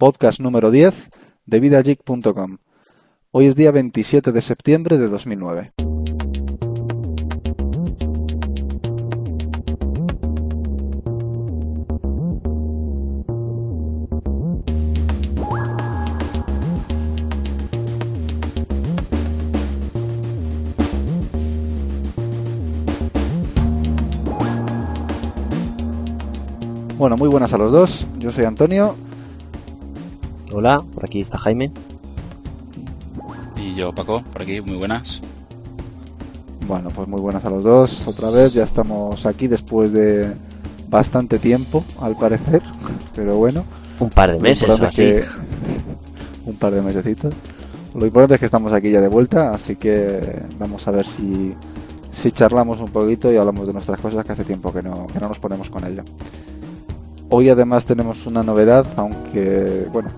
podcast número 10 de vidageek.com. Hoy es día 27 de septiembre de 2009. Bueno, muy buenas a los dos. Yo soy Antonio. Hola, por aquí está Jaime. Y yo, Paco, por aquí, muy buenas. Bueno, pues muy buenas a los dos. Otra vez, ya estamos aquí después de bastante tiempo, al parecer. Pero bueno. Un par de meses o así. Un par de mesecitos. Lo importante es que estamos aquí ya de vuelta, así que vamos a ver si, si charlamos un poquito y hablamos de nuestras cosas que hace tiempo que no, que no nos ponemos con ello. Hoy además tenemos una novedad, aunque bueno,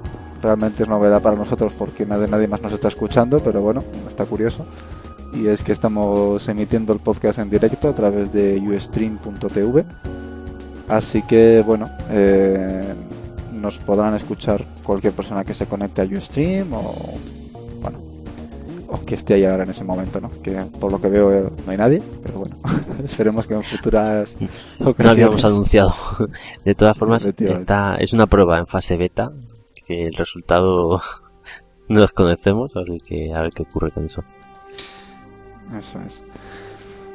realmente es novedad para nosotros porque nadie, nadie más nos está escuchando, pero bueno, está curioso. Y es que estamos emitiendo el podcast en directo a través de ustream.tv. Así que bueno, eh, nos podrán escuchar cualquier persona que se conecte a Ustream o bueno, o que esté ahí ahora en ese momento, ¿no? Que por lo que veo eh, no hay nadie, pero bueno, esperemos que en futuras ocasiones... No habíamos anunciado. De todas formas, está, es una prueba en fase beta, que el resultado no los conocemos, así que a ver qué ocurre con eso. Eso es.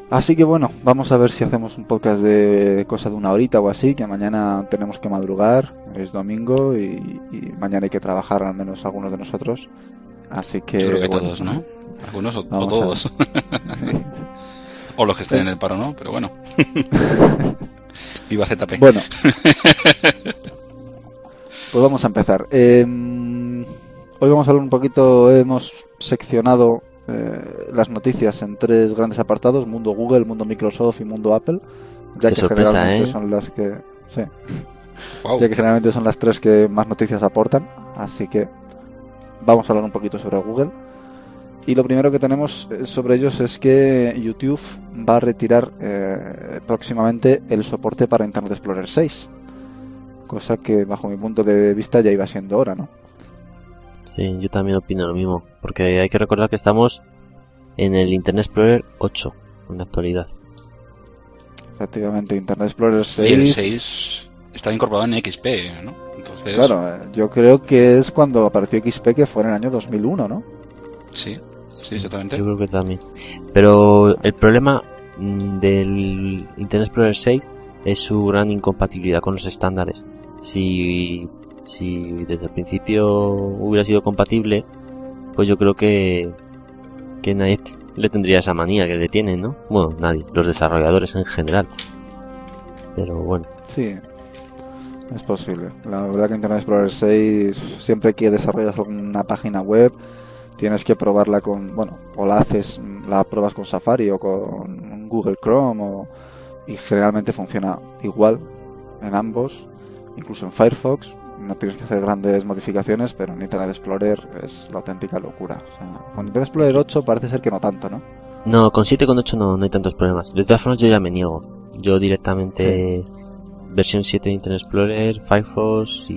Así que bueno, vamos a ver si hacemos un podcast de cosa de una horita o así, que mañana tenemos que madrugar, es domingo y, y mañana hay que trabajar al menos algunos de nosotros. Así que. Yo creo que todos, ¿no? Algunos o, todos. o los que estén en el paro, ¿no? Pero bueno. Viva ZP. Bueno. Pues vamos a empezar. Em, hoy vamos a hablar un poquito. Hemos seccionado eh, las noticias en tres grandes apartados: mundo Google, mundo Microsoft y mundo Apple. Ya Qué que sorpresa, generalmente ¿eh? son las que. Sí. Wow. Ya que generalmente son las tres que más noticias aportan. Así que vamos a hablar un poquito sobre Google. Y lo primero que tenemos eh, sobre ellos es que YouTube va a retirar eh, próximamente el soporte para Internet Explorer 6. Cosa que bajo mi punto de vista ya iba siendo hora, ¿no? Sí, yo también opino lo mismo, porque hay que recordar que estamos en el Internet Explorer 8 en la actualidad. Efectivamente, Internet Explorer 6. Y el 6 estaba incorporado en XP, ¿no? Entonces, Claro, yo creo que es cuando apareció XP que fue en el año 2001, ¿no? Sí, sí, exactamente. Yo creo que también. Pero el problema mm, del Internet Explorer 6 es su gran incompatibilidad con los estándares. Si, si desde el principio hubiera sido compatible, pues yo creo que, que nadie le tendría esa manía que le tienen, ¿no? Bueno, nadie, los desarrolladores en general. Pero bueno, Sí, es posible. La verdad que Internet Explorer 6, siempre que desarrollas una página web, tienes que probarla con, bueno, o la haces, la pruebas con Safari o con Google Chrome, o, y generalmente funciona igual en ambos, incluso en Firefox. No tienes que hacer grandes modificaciones, pero en Internet Explorer es la auténtica locura. O sea, con Internet Explorer 8 parece ser que no tanto, ¿no? No, con 7 con 8 no, no hay tantos problemas. De todas formas yo ya me niego. Yo directamente versión 7 de Internet Explorer, Firefox y,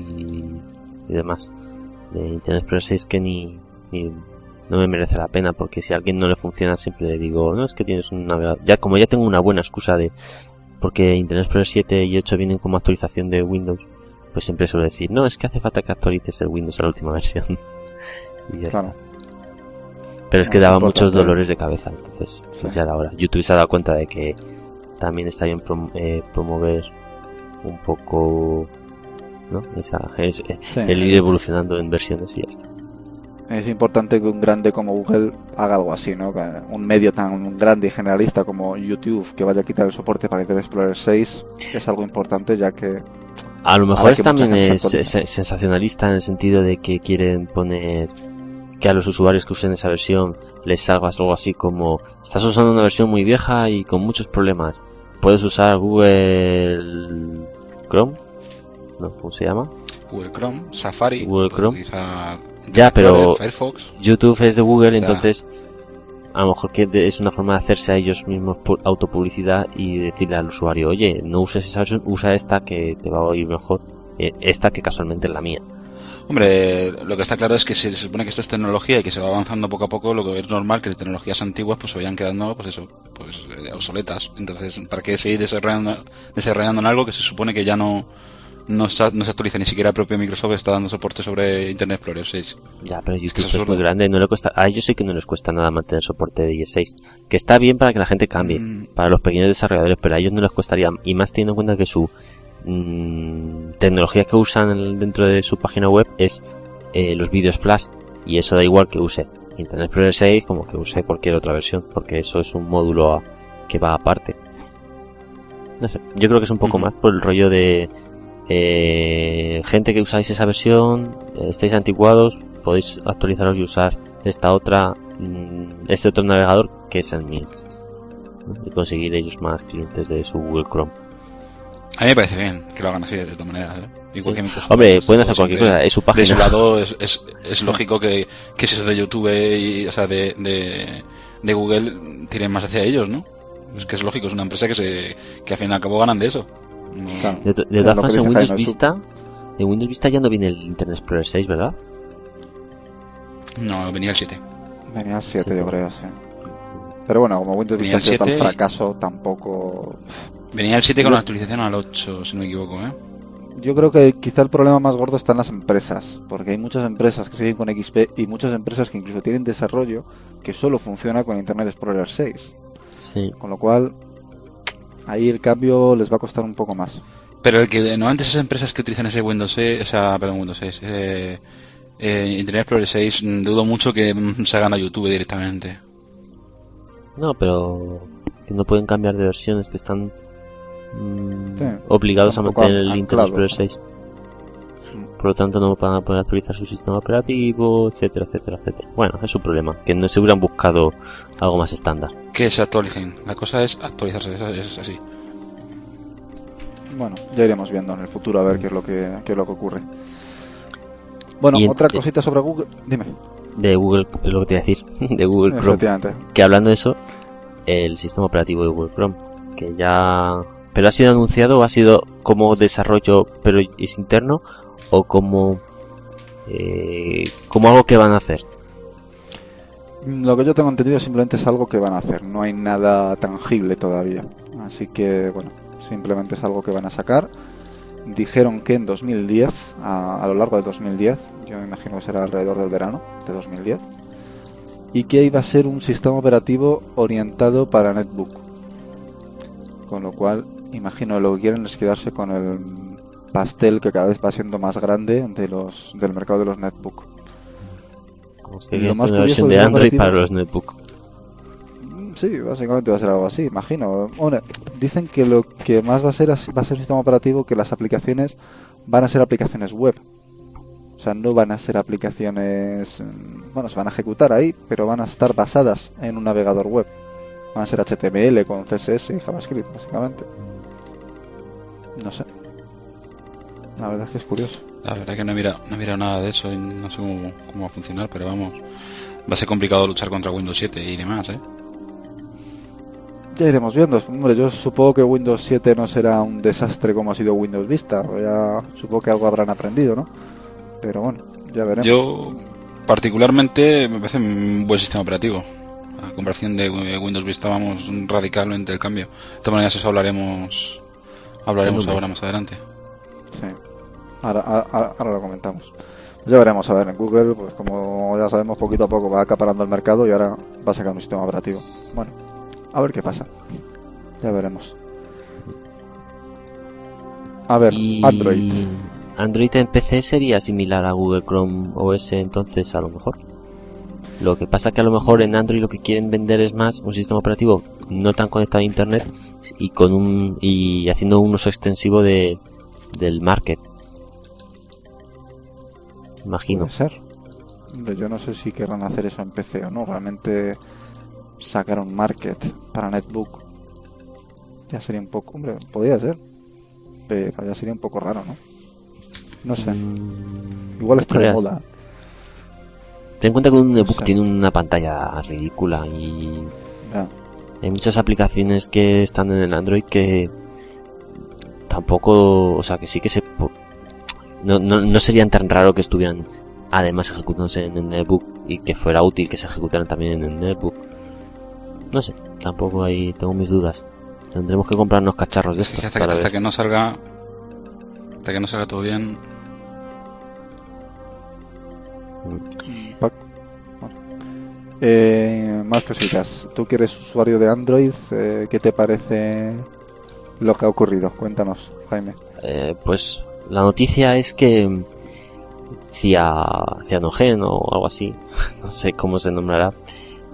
y demás. De Internet Explorer 6 que ni, ni- no me merece la pena porque si a alguien no le funciona siempre le digo, no es que tienes un navegador. Ya como ya tengo una buena excusa de porque Internet Explorer 7 y 8 vienen como actualización de Windows, pues siempre suelo decir, no, es que hace falta que actualices el Windows a la última versión. y ya está. Claro. Pero es que daba muchos dolores de cabeza, entonces pues Sí. ya era hora. YouTube se ha dado cuenta de que también está bien prom- eh, promover un poco ¿no? Esa, es, eh, Sí. el ir evolucionando en versiones y ya está. Es importante que un grande como Google haga algo así, ¿no? Que un medio tan grande y generalista como YouTube que vaya a quitar el soporte para Internet Explorer 6 es algo importante ya que A lo mejor es también es, sensacionalista en el sentido de que quieren poner que a los usuarios que usen esa versión les salga algo así como estás usando una versión muy vieja y con muchos problemas. Puedes usar Google Chrome, no, ¿cómo se llama? Google Chrome, Safari, Google Chrome. utilizar Ya, pero- Firefox. YouTube es de Google, O sea- entonces a lo mejor que es una forma de hacerse a ellos mismos pu- autopublicidad y decirle al usuario, oye, no uses esa versión, usa esta que te va a oír mejor, eh, esta que casualmente es la mía. Hombre, lo que está claro es que si se supone que esto es tecnología y que se va avanzando poco a poco, lo que es normal que las tecnologías antiguas pues se vayan quedando, pues eso, pues eh, obsoletas. Entonces, ¿para qué seguir desarrollando, desarrollando en algo que se supone que ya no, no, se, no se actualiza ni siquiera el propio Microsoft está dando soporte sobre Internet Explorer 6. Ya, pero YouTube es, muy grande, no le cuesta, a ellos sí que no les cuesta nada mantener soporte de IE 6, que está bien para que la gente cambie, mm. para los pequeños desarrolladores, pero a ellos no les costaría, y más teniendo en cuenta que su mmm, tecnología que usan dentro de su página web es eh, los vídeos flash, y eso da igual que use Internet Explorer 6 como que use cualquier otra versión, porque eso es un módulo que va aparte. No sé, yo creo que es un poco más por el rollo de eh, gente que usáis esa versión, estáis anticuados, podéis actualizaros y usar esta otra, mm, este otro navegador que es el mío. Y conseguir ellos más clientes de su Google Chrome. A mí me parece bien que lo hagan así de esta manera. ¿eh? Hombre, pueden hacer cualquier cosa, es su página. De su lado es, es, es lógico que, que si es de YouTube y, o sea, de, de, de Google, tiren más hacia ellos, ¿no? Es que es lógico, es una empresa que se, que al fin y al cabo ganan de eso. De, todas formas, en Windows Vista, en Windows Vista ya no viene el Internet Explorer 6, ¿verdad? No, venía el 7. Venía el 7, yo creo, sí. Pero bueno, como Windows Vista ha sido tan fracaso, tampoco. Venía el 7 con la actualización al 8, si no me equivoco, ¿eh? Yo creo que quizá el problema más gordo está en las empresas, porque hay muchas empresas que siguen con XP y muchas empresas que incluso tienen desarrollo que solo funciona con Internet Explorer 6. Sí. Con lo cual, ahí el cambio les va a costar un poco más. Pero el que no antes esas empresas que utilizan ese Windows 6, o sea, perdón, Windows 6, eh, eh, Internet Explorer 6, mm, dudo mucho que mm, se hagan a YouTube directamente. No, pero que no pueden cambiar de versiones, que están mm, obligados a mantener el Internet Explorer 6. Por lo tanto, no van a poder actualizar su sistema operativo, etcétera, etcétera, etcétera. Bueno, es su problema, que no se hubieran buscado algo más estándar. Que se actualicen. La cosa es actualizarse, es así. Bueno, ya iremos viendo en el futuro a ver qué es lo que, qué es lo que ocurre. Bueno, otra cosita sobre Google. Dime. De Google, es lo que te iba a decir. De Google Chrome. Que hablando de eso, el sistema operativo de Google Chrome, que ya. Pero ha sido anunciado o ha sido como desarrollo, pero es interno, o como, eh, como algo que van a hacer. Lo que yo tengo entendido simplemente es algo que van a hacer, no hay nada tangible todavía. Así que, bueno, simplemente es algo que van a sacar. Dijeron que en 2010, a, a lo largo de 2010, yo me imagino que será alrededor del verano de 2010, y que iba a ser un sistema operativo orientado para netbook. Con lo cual, imagino lo que quieren es quedarse con el pastel que cada vez va siendo más grande de los, del mercado de los netbook. lo más una versión de Android para los netbook. Mm, sí, básicamente va a ser algo así, imagino. dicen que lo que más va a ser va a ser un sistema operativo que las aplicaciones van a ser aplicaciones web. O sea, no van a ser aplicaciones, mm, bueno, se van a ejecutar ahí, pero van a estar basadas en un navegador web. Van a ser HTML con CSS y JavaScript, básicamente. No sé. La verdad es que es curioso. La verdad es que no he mirado, no he nada de eso y no sé cómo, va a funcionar, pero vamos, va a ser complicado luchar contra Windows 7 y demás, ¿eh? Ya iremos viendo. Hombre, yo supongo que Windows 7 no será un desastre como ha sido Windows Vista. Ya supongo que algo habrán aprendido, ¿no? Pero bueno, ya veremos. Yo, particularmente, me parece un buen sistema operativo. A comparación de Windows Vista, vamos radicalmente el cambio. De todas maneras, eso hablaremos, hablaremos ahora más adelante. Sí. Ahora, ahora, lo comentamos. Ya veremos a ver en Google, pues como ya sabemos, poquito a poco va acaparando el mercado y ahora va a sacar un sistema operativo. Bueno, a ver qué pasa. Ya veremos. A ver, Android. Android en PC sería similar a Google Chrome OS entonces a lo mejor. Lo que pasa que a lo mejor en Android lo que quieren vender es más un sistema operativo no tan conectado a internet y con un y haciendo un uso extensivo de, del market. Imagino. Puede ser. Yo no sé si querrán hacer eso en PC o no. Realmente sacar un market para netbook ya sería un poco. Hombre, podría ser. Pero ya sería un poco raro, ¿no? No sé. Mm, Igual está de moda. Ten en cuenta que un netbook tiene una pantalla ridícula y. Hay muchas aplicaciones que están en el Android que tampoco, o sea, que sí que se no, no, no serían tan raro que estuvieran además ejecutándose en el netbook y que fuera útil que se ejecutaran también en el netbook. No sé, tampoco ahí tengo mis dudas. Tendremos que comprarnos cacharros de Sí, estos hasta, para hasta ver. que no salga. Hasta que no salga todo bien. Bueno. Eh, más cositas. Tú que eres usuario de Android, eh, ¿qué te parece lo que ha ocurrido? Cuéntanos, Jaime. Eh, pues la noticia es que Cia, Cianogen o algo así, no sé cómo se nombrará,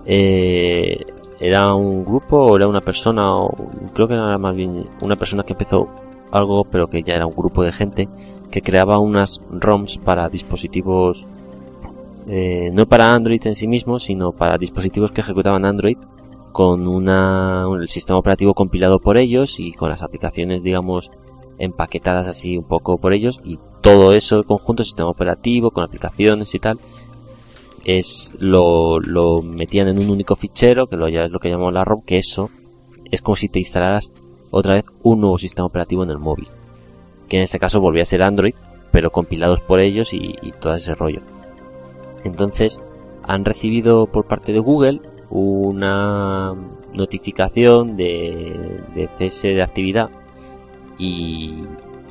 eh, era un grupo o era una persona, o creo que era más bien una persona que empezó algo, pero que ya era un grupo de gente que creaba unas ROMs para dispositivos, eh, no para Android en sí mismo, sino para dispositivos que ejecutaban Android con una, un- el sistema operativo compilado por ellos y con las aplicaciones, digamos, empaquetadas así un poco por ellos y todo eso en conjunto, sistema operativo, con aplicaciones y tal, es lo, lo metían en un único fichero, que lo, ya es lo que llamamos la ROM, que eso es como si te instalaras otra vez un nuevo sistema operativo en el móvil, que en este caso volvía a ser Android, pero compilados por ellos y, y todo ese rollo. Entonces, han recibido por parte de Google una notificación de, de cese de actividad y,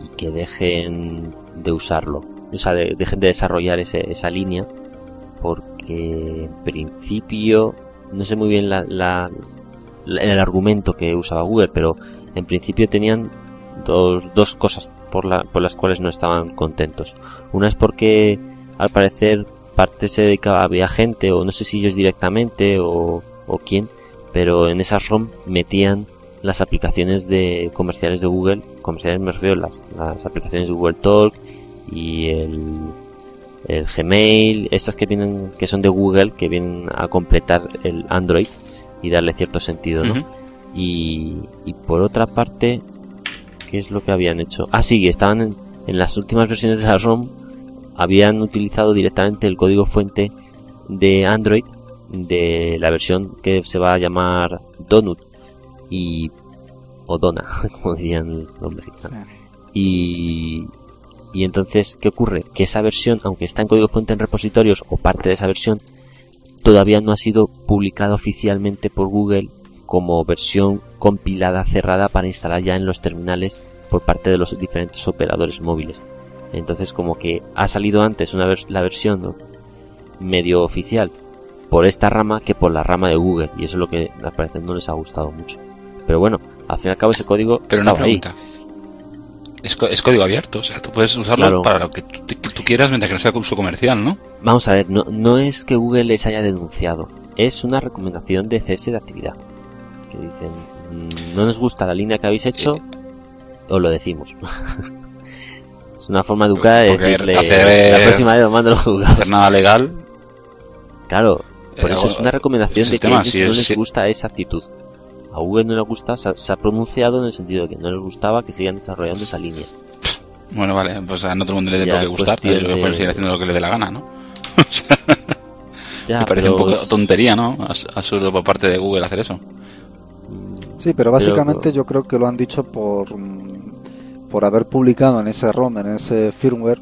y que dejen de usarlo. O sea, de- dejen de desarrollar ese- esa línea porque en principio no sé muy bien la, la- la- el argumento que usaba Google, pero en principio tenían dos, dos cosas por, la- por las cuales no estaban contentos. Una es porque al parecer parte se dedicaba, había gente, o no sé si ellos directamente o, o quién, pero en esas ROM metían las aplicaciones de comerciales de Google, comerciales me refiero las, las aplicaciones de Google Talk y el, el Gmail, estas que vienen, que son de Google, que vienen a completar el Android y darle cierto sentido, ¿no? Y, y por otra parte, ¿qué es lo que habían hecho? Ah, sí, estaban en, en las últimas versiones de la ROM, habían utilizado directamente el código fuente de Android de la versión que se va a llamar Donut y o Dona, como dirían los mexicanos. Y, y entonces, ¿qué ocurre? Que esa versión, aunque está en código fuente en repositorios o parte de esa versión, todavía no ha sido publicada oficialmente por Google como versión compilada cerrada para instalar ya en los terminales por parte de los diferentes operadores móviles. Entonces como que ha salido antes una vers- la versión ¿no? medio oficial por esta rama que por la rama de Google y eso es lo que al parecer no les ha gustado mucho. Pero bueno, al fin y al cabo ese código Pero una estaba ahí. pregunta. Es, código abierto, o sea, tú puedes usarlo Claro. para lo que tú, que tú quieras mientras que no sea uso comercial, ¿no? Vamos a ver, no, no es que Google les haya denunciado, es una recomendación de cese de actividad. Que dicen, "Mm, no nos gusta la línea que habéis hecho, os lo decimos. es una forma educada de Porque decirle, hacer, la eh, próxima vez os mando los. Hacer nada legal. Claro, por eh, eso es una recomendación de que sistema, a ellos si no es- les gusta esa actitud. A Google no le gusta, se ha, se ha pronunciado en el sentido de que no les gustaba que sigan desarrollando esa línea. Bueno, vale, pues a no todo el mundo le dé por qué es gustar, pero de- puede seguir haciendo lo que le dé la gana, ¿no? Ya, Me parece un poco tontería, ¿no? Abs- Absurdo por parte de Google hacer eso. Mm, Sí, pero básicamente Pero- yo creo que lo han dicho por, mm, por haber publicado en ese ROM, en ese firmware,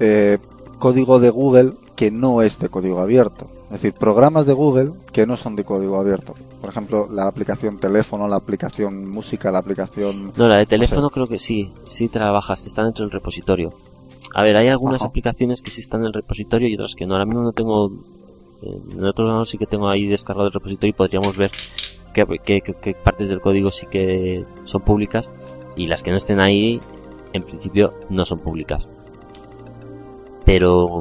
eh, código de Google que no es de código abierto. Es decir, programas de Google que no son de código abierto. Por ejemplo, la aplicación teléfono, la aplicación música, la aplicación... No, la de teléfono creo que sí, sí te la bajas, está dentro del repositorio. A ver, hay algunas Ajá. aplicaciones que sí están en el repositorio y otras que no. Ahora mismo no tengo. eh, En otro lado sí que tengo ahí descargado el repositorio y podríamos ver qué, qué- qué- qué partes del código sí que son públicas y las que no estén ahí, en principio, no son públicas. Pero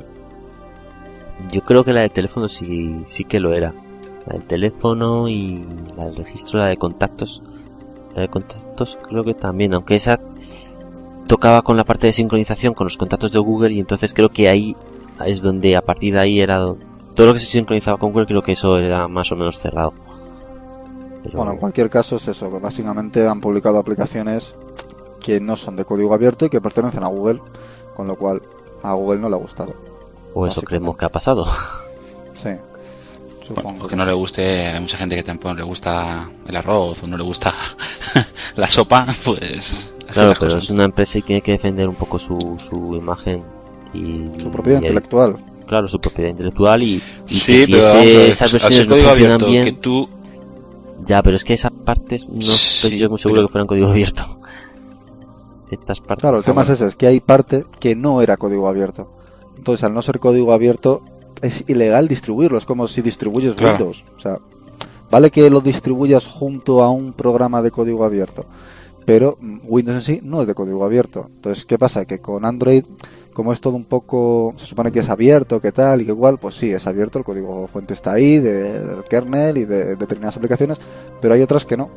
yo creo que la de teléfono sí, sí que lo era. La del teléfono y la del registro, la de contactos. La de contactos creo que también, aunque esa tocaba con la parte de sincronización con los contactos de Google y entonces creo que ahí es donde a partir de ahí era do- todo lo que se sincronizaba con Google creo que eso era más o menos cerrado. Bueno, en cualquier caso es eso, que básicamente han publicado aplicaciones que no son de código abierto y que pertenecen a Google, con lo cual a Google no le ha gustado. O eso creemos que ha pasado. Sí. Supongo Bueno, o que que no le guste, hay mucha gente que tampoco le gusta el arroz o no le gusta la sopa, pues Claro, pero cosas. es una empresa y tiene que defender un poco su, su imagen y Su propiedad y- intelectual. Claro, su propiedad intelectual y, y que Sí, si pero ese- vamos a ver, esas versiones no código funcionan abierto, bien, que tú ya, pero es que esas partes no estoy Sí, yo muy seguro pero- que fueran código abierto. Estas partes. Claro, el tema es ese, es que hay parte que no era código abierto. Entonces, al no ser código abierto, es ilegal distribuirlo. Es como si distribuyes Claro. Windows. O sea, vale que lo distribuyas junto a un programa de código abierto, pero mm, Windows en sí no es de código abierto. Entonces, ¿qué pasa? Que con Android, como es todo un poco, se supone que es abierto, que tal y que igual, pues sí, es abierto, el código fuente está ahí, del kernel y de determinadas aplicaciones, pero hay otras que no.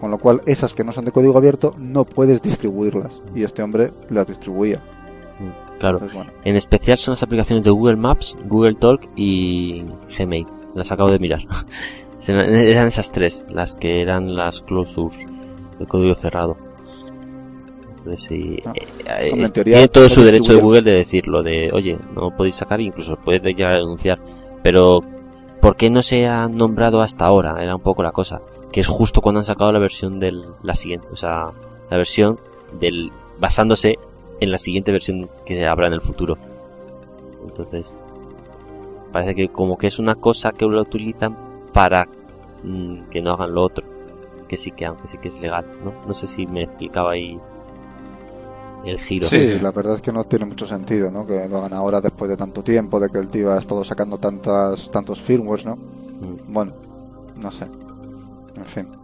Con lo cual, esas que no son de código abierto, no puedes distribuirlas. Y este hombre las distribuía. Claro. Entonces, bueno, En especial son las aplicaciones de Google Maps, Google Talk y Gmail. Las acabo de mirar. Eran esas tres las que eran las closures de código cerrado. Entonces, sí, eh, eh, en teoría, tiene todo su derecho de. Google de decirlo, de oye, no podéis sacar, incluso podéis llegar a denunciar. Pero, ¿por qué no se ha nombrado hasta ahora? Era un poco la cosa. Que es justo cuando han sacado la versión del, la siguiente, o sea, la versión del, basándose en la siguiente versión que habrá en el futuro. Entonces, parece que como que es una cosa que lo utilizan para mm, que no hagan lo otro. Que sí que, aunque sí que es legal, ¿no? No sé si me explicaba ahí el giro. sí, la verdad es que no tiene mucho sentido, ¿no? Que lo hagan ahora después de tanto tiempo, de que el tío ha estado sacando tantas, tantos firmwares, ¿no? Mm. Bueno, no sé. En fin.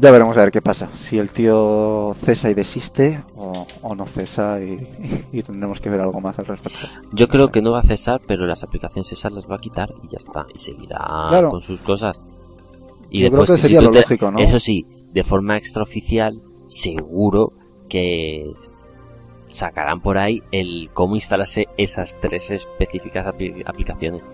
Ya veremos a ver qué pasa. Si el tío cesa y desiste o, o no cesa y, y tendremos que ver algo más al respecto. Yo creo que no va a cesar, pero las aplicaciones esas las va a quitar y ya está. Y seguirá Claro. con sus cosas. Y Yo creo después que sería lo te- lógico, ¿no? Eso sí, de forma extraoficial, seguro que sacarán por ahí el cómo instalarse esas tres específicas apli- aplicaciones.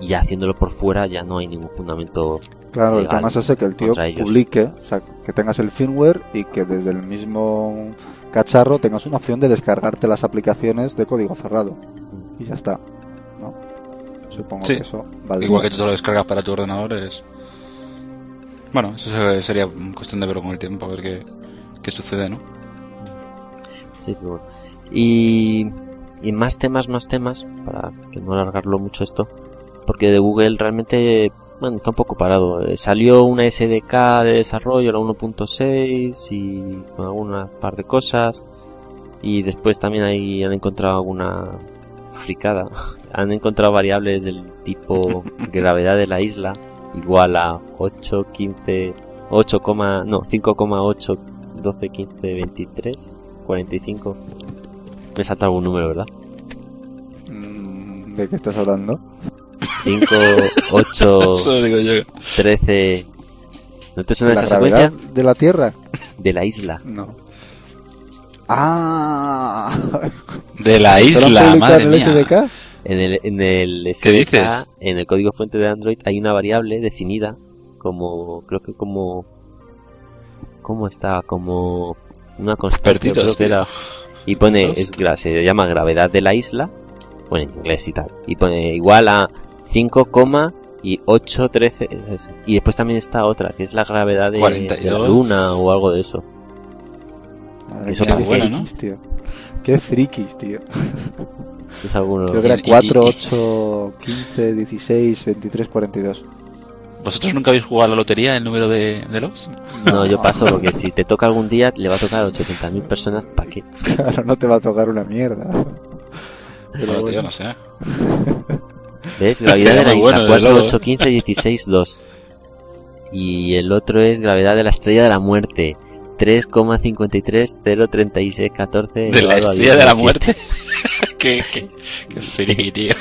Y haciéndolo por fuera ya no hay ningún fundamento. Claro, el tema es ese que el tío ellos. publique, o sea, que tengas el firmware y que desde el mismo cacharro tengas una opción de descargarte las aplicaciones de código cerrado. Y ya está. ¿No? Supongo Sí. que eso valdría. Igual que tú te lo descargas para tu ordenador es... Bueno, eso se- sería cuestión de verlo con el tiempo, a ver qué, qué sucede, ¿no? Sí, pero bueno. Y, y más temas, más temas, para que no alargarlo mucho esto, porque de Google realmente, bueno, está un poco parado. Eh, Salió una SDK de desarrollo, la 1.6 y con algunas par de cosas. Y después también ahí han encontrado alguna fricada. Han encontrado variables del tipo gravedad de la isla igual a 8, 15, 8, no, 5,8, 12, 15, 23, 45. Me salta algún número, ¿verdad? Mm, ¿De qué estás hablando? 5, 8, Eso digo yo. 13. ¿No te suena ¿La esa secuencia? de la Tierra? De la isla. No. Ah, De la ¿Te lo han isla, madre en el mía. SDK? En el, en el ¿Qué SDK, dices? en el código fuente de Android, hay una variable definida como, creo que como, ¿cómo está? Como una constante, era. Y pone, es, se llama gravedad de la isla, bueno, en inglés y tal, y pone igual a 5, y 8, 13, es- y después también está otra, que es la gravedad de, de la 42. luna o algo de eso. Madre Eso mía, bueno, ¿no? tío. Qué frikis, tío. Si es alguno. Creo que era Y- y- 4, y- 8, 15, 16, 23, 42. ¿Vosotros nunca habéis jugado a la lotería el número de, de los? No, yo paso porque si te toca algún día, le va a tocar a 80.000 personas, ¿para qué? Claro, no te va a tocar una mierda. Pero Bueno, tío, no sé. ¿Ves? Gravedad de la isla, bueno, desde 4, luego. 8, 15, 16, 2. Y el otro es gravedad de la estrella de la muerte. 3,53036 14 De la estrella de la 17. muerte. qué, qué, qué friki, tío.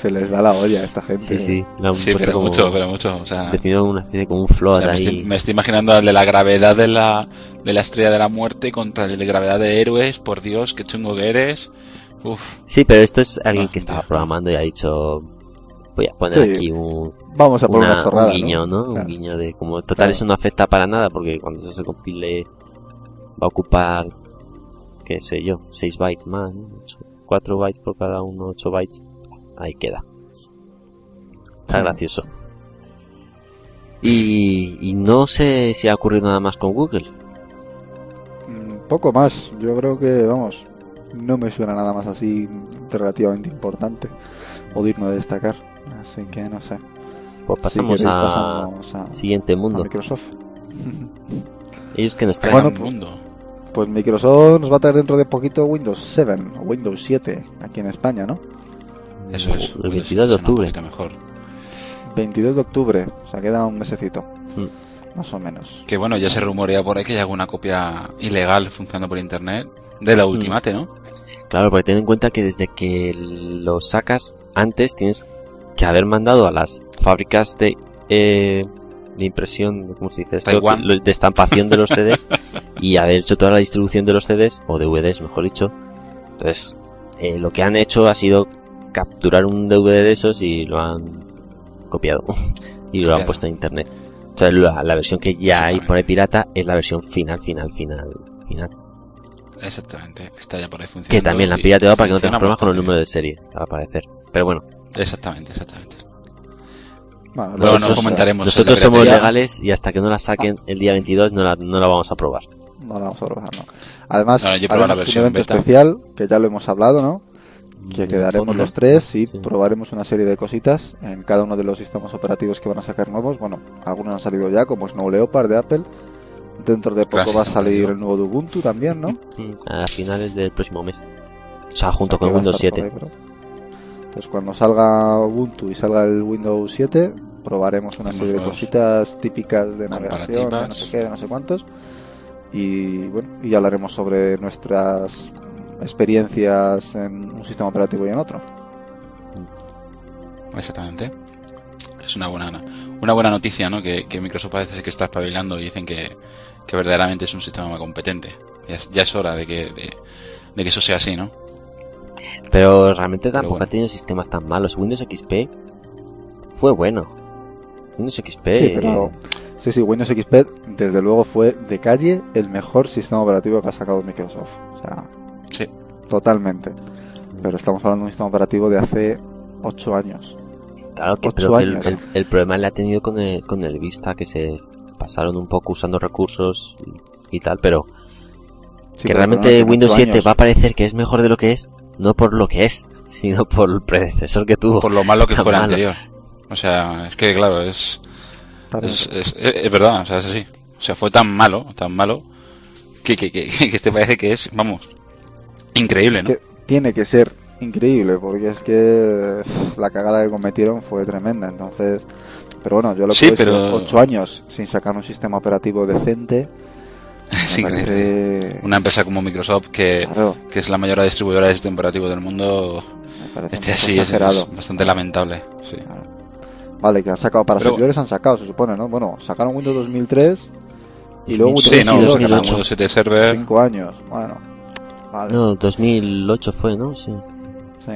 Se les va la olla a esta gente. Sí, sí. La Sí, puesto pero como- mucho, pero mucho. O sea, definido una especie como un o float sea, me, ahí. estoy, me estoy imaginando al de la gravedad de la, de la estrella de la muerte contra el de gravedad de héroes. Por Dios, qué chungo que eres. Uf, Sí, pero esto es alguien Ah, que estaba programando y ha dicho... Voy a poner Sí. aquí un, Vamos a poner una- una, chorrada. un guiño, ¿no? Un Claro. guiño de como total Claro. eso no afecta para nada porque cuando eso se compile va a ocupar qué sé yo, 6 bytes más, ¿no? 4 bytes por cada uno, 8 bytes. Ahí queda. Está Sí. gracioso. Y, y no sé si ha ocurrido nada más con Google. poco más. Yo creo que, vamos, no me suena nada más así relativamente importante o digno de destacar. Así que no sé. Pues Si pasamos, queréis, a... pasamos a, siguiente a mundo. Microsoft. Ellos que nos traen. Bueno, Gran mundo. Pues Microsoft nos va a traer dentro de poquito Windows 7 o Windows 7 aquí en España, ¿no? Eso es. El 22 de octubre. mejor. 22 de octubre, o sea, queda un mesecito, Mm. Más o menos. Que bueno, ya se rumorea por ahí que hay alguna copia ilegal funcionando por internet de la Ultimate, ¿no? Claro, porque ten en cuenta que desde que lo sacas antes tienes que haber mandado a las fábricas de, eh, de impresión, ¿cómo se dice esto? De estampación de los CDs y haber hecho toda la distribución de los CDs, o DVDs mejor dicho. Entonces, eh, lo que han hecho ha sido capturar un DVD de esos y lo han copiado y lo han puesto en internet. Entonces, la, la versión que ya hay por ahí Exactamente. pirata es la versión final, final, final, final. Exactamente. Está ya por ahí funcionando. Que también la han pirateado para que no tengas problemas con el número de serie, va a aparecer. Pero bueno. Exactamente, exactamente. Bueno, Luego nosotros, nos comentaremos. nosotros somos legales y hasta que no la saquen el día 22 no la, no la vamos a probar. No la vamos a probar, no. Además, No, la un versión evento beta. especial, que ya lo hemos hablado, ¿no? Que quedaremos podcast, los tres y sí. probaremos una serie de cositas en cada uno de los sistemas operativos que van a sacar nuevos. Bueno, algunos han salido ya, como Snow Leopard de Apple. Dentro de poco va a salir el nuevo de Ubuntu también, ¿no? A finales del próximo mes. O sea, junto O sea, con Windows estar por 7. ahí, pero- Pues cuando salga Ubuntu y salga el Windows 7, probaremos una serie de cositas típicas de navegación, de no sé qué, de no sé cuántos. Y bueno, y ya hablaremos sobre nuestras experiencias en un sistema operativo y en otro. Exactamente. Es una buena, una buena noticia, ¿no? Que, que Microsoft parece ser que está espabilando y dicen que, que verdaderamente es un sistema más competente. Ya es, ya es hora de que, de, de que eso sea así, ¿no? Pero realmente tampoco bueno. ha tenido sistemas tan malos. Windows XP fue bueno. Windows XP. Sí, pero sí, sí, Windows XP desde luego fue de calle el mejor sistema operativo que ha sacado Microsoft. O sea, Sí. totalmente. Pero estamos hablando de un sistema operativo de hace 8 años. Claro que, el, años. el- el problema le ha tenido con el, con el Vista, que se pasaron un poco usando recursos y, y tal, pero Sí, que pero realmente no, Windows ocho 7 años- va a parecer que es mejor de lo que es, no por lo que es, sino por el predecesor que tuvo. Por lo malo que fue el anterior. O sea, es que claro, es, Claro, es, es, es verdad, o sea, es así. O sea, fue tan malo, tan malo, que, que, que, que este parece que es, vamos, increíble, ¿no? que tiene que ser increíble porque es que la cagada que cometieron fue tremenda entonces pero bueno yo lo Sí, que pero- ocho años sin sacar un sistema operativo decente Es me increíble. parece- Una empresa como Microsoft, que, claro, que es la mayor distribuidora de sistema operativo del mundo, me parece este así es, exagerado. es bastante lamentable. Sí. Claro. vale que han sacado para Pero- servidores han sacado se supone no bueno sacaron Windows 2003 y luego Windows Sí, no, 2002, 2002 la 2008. Windows 7 Server, cinco años bueno vale No, 2008 fue, ¿no? Sí. sí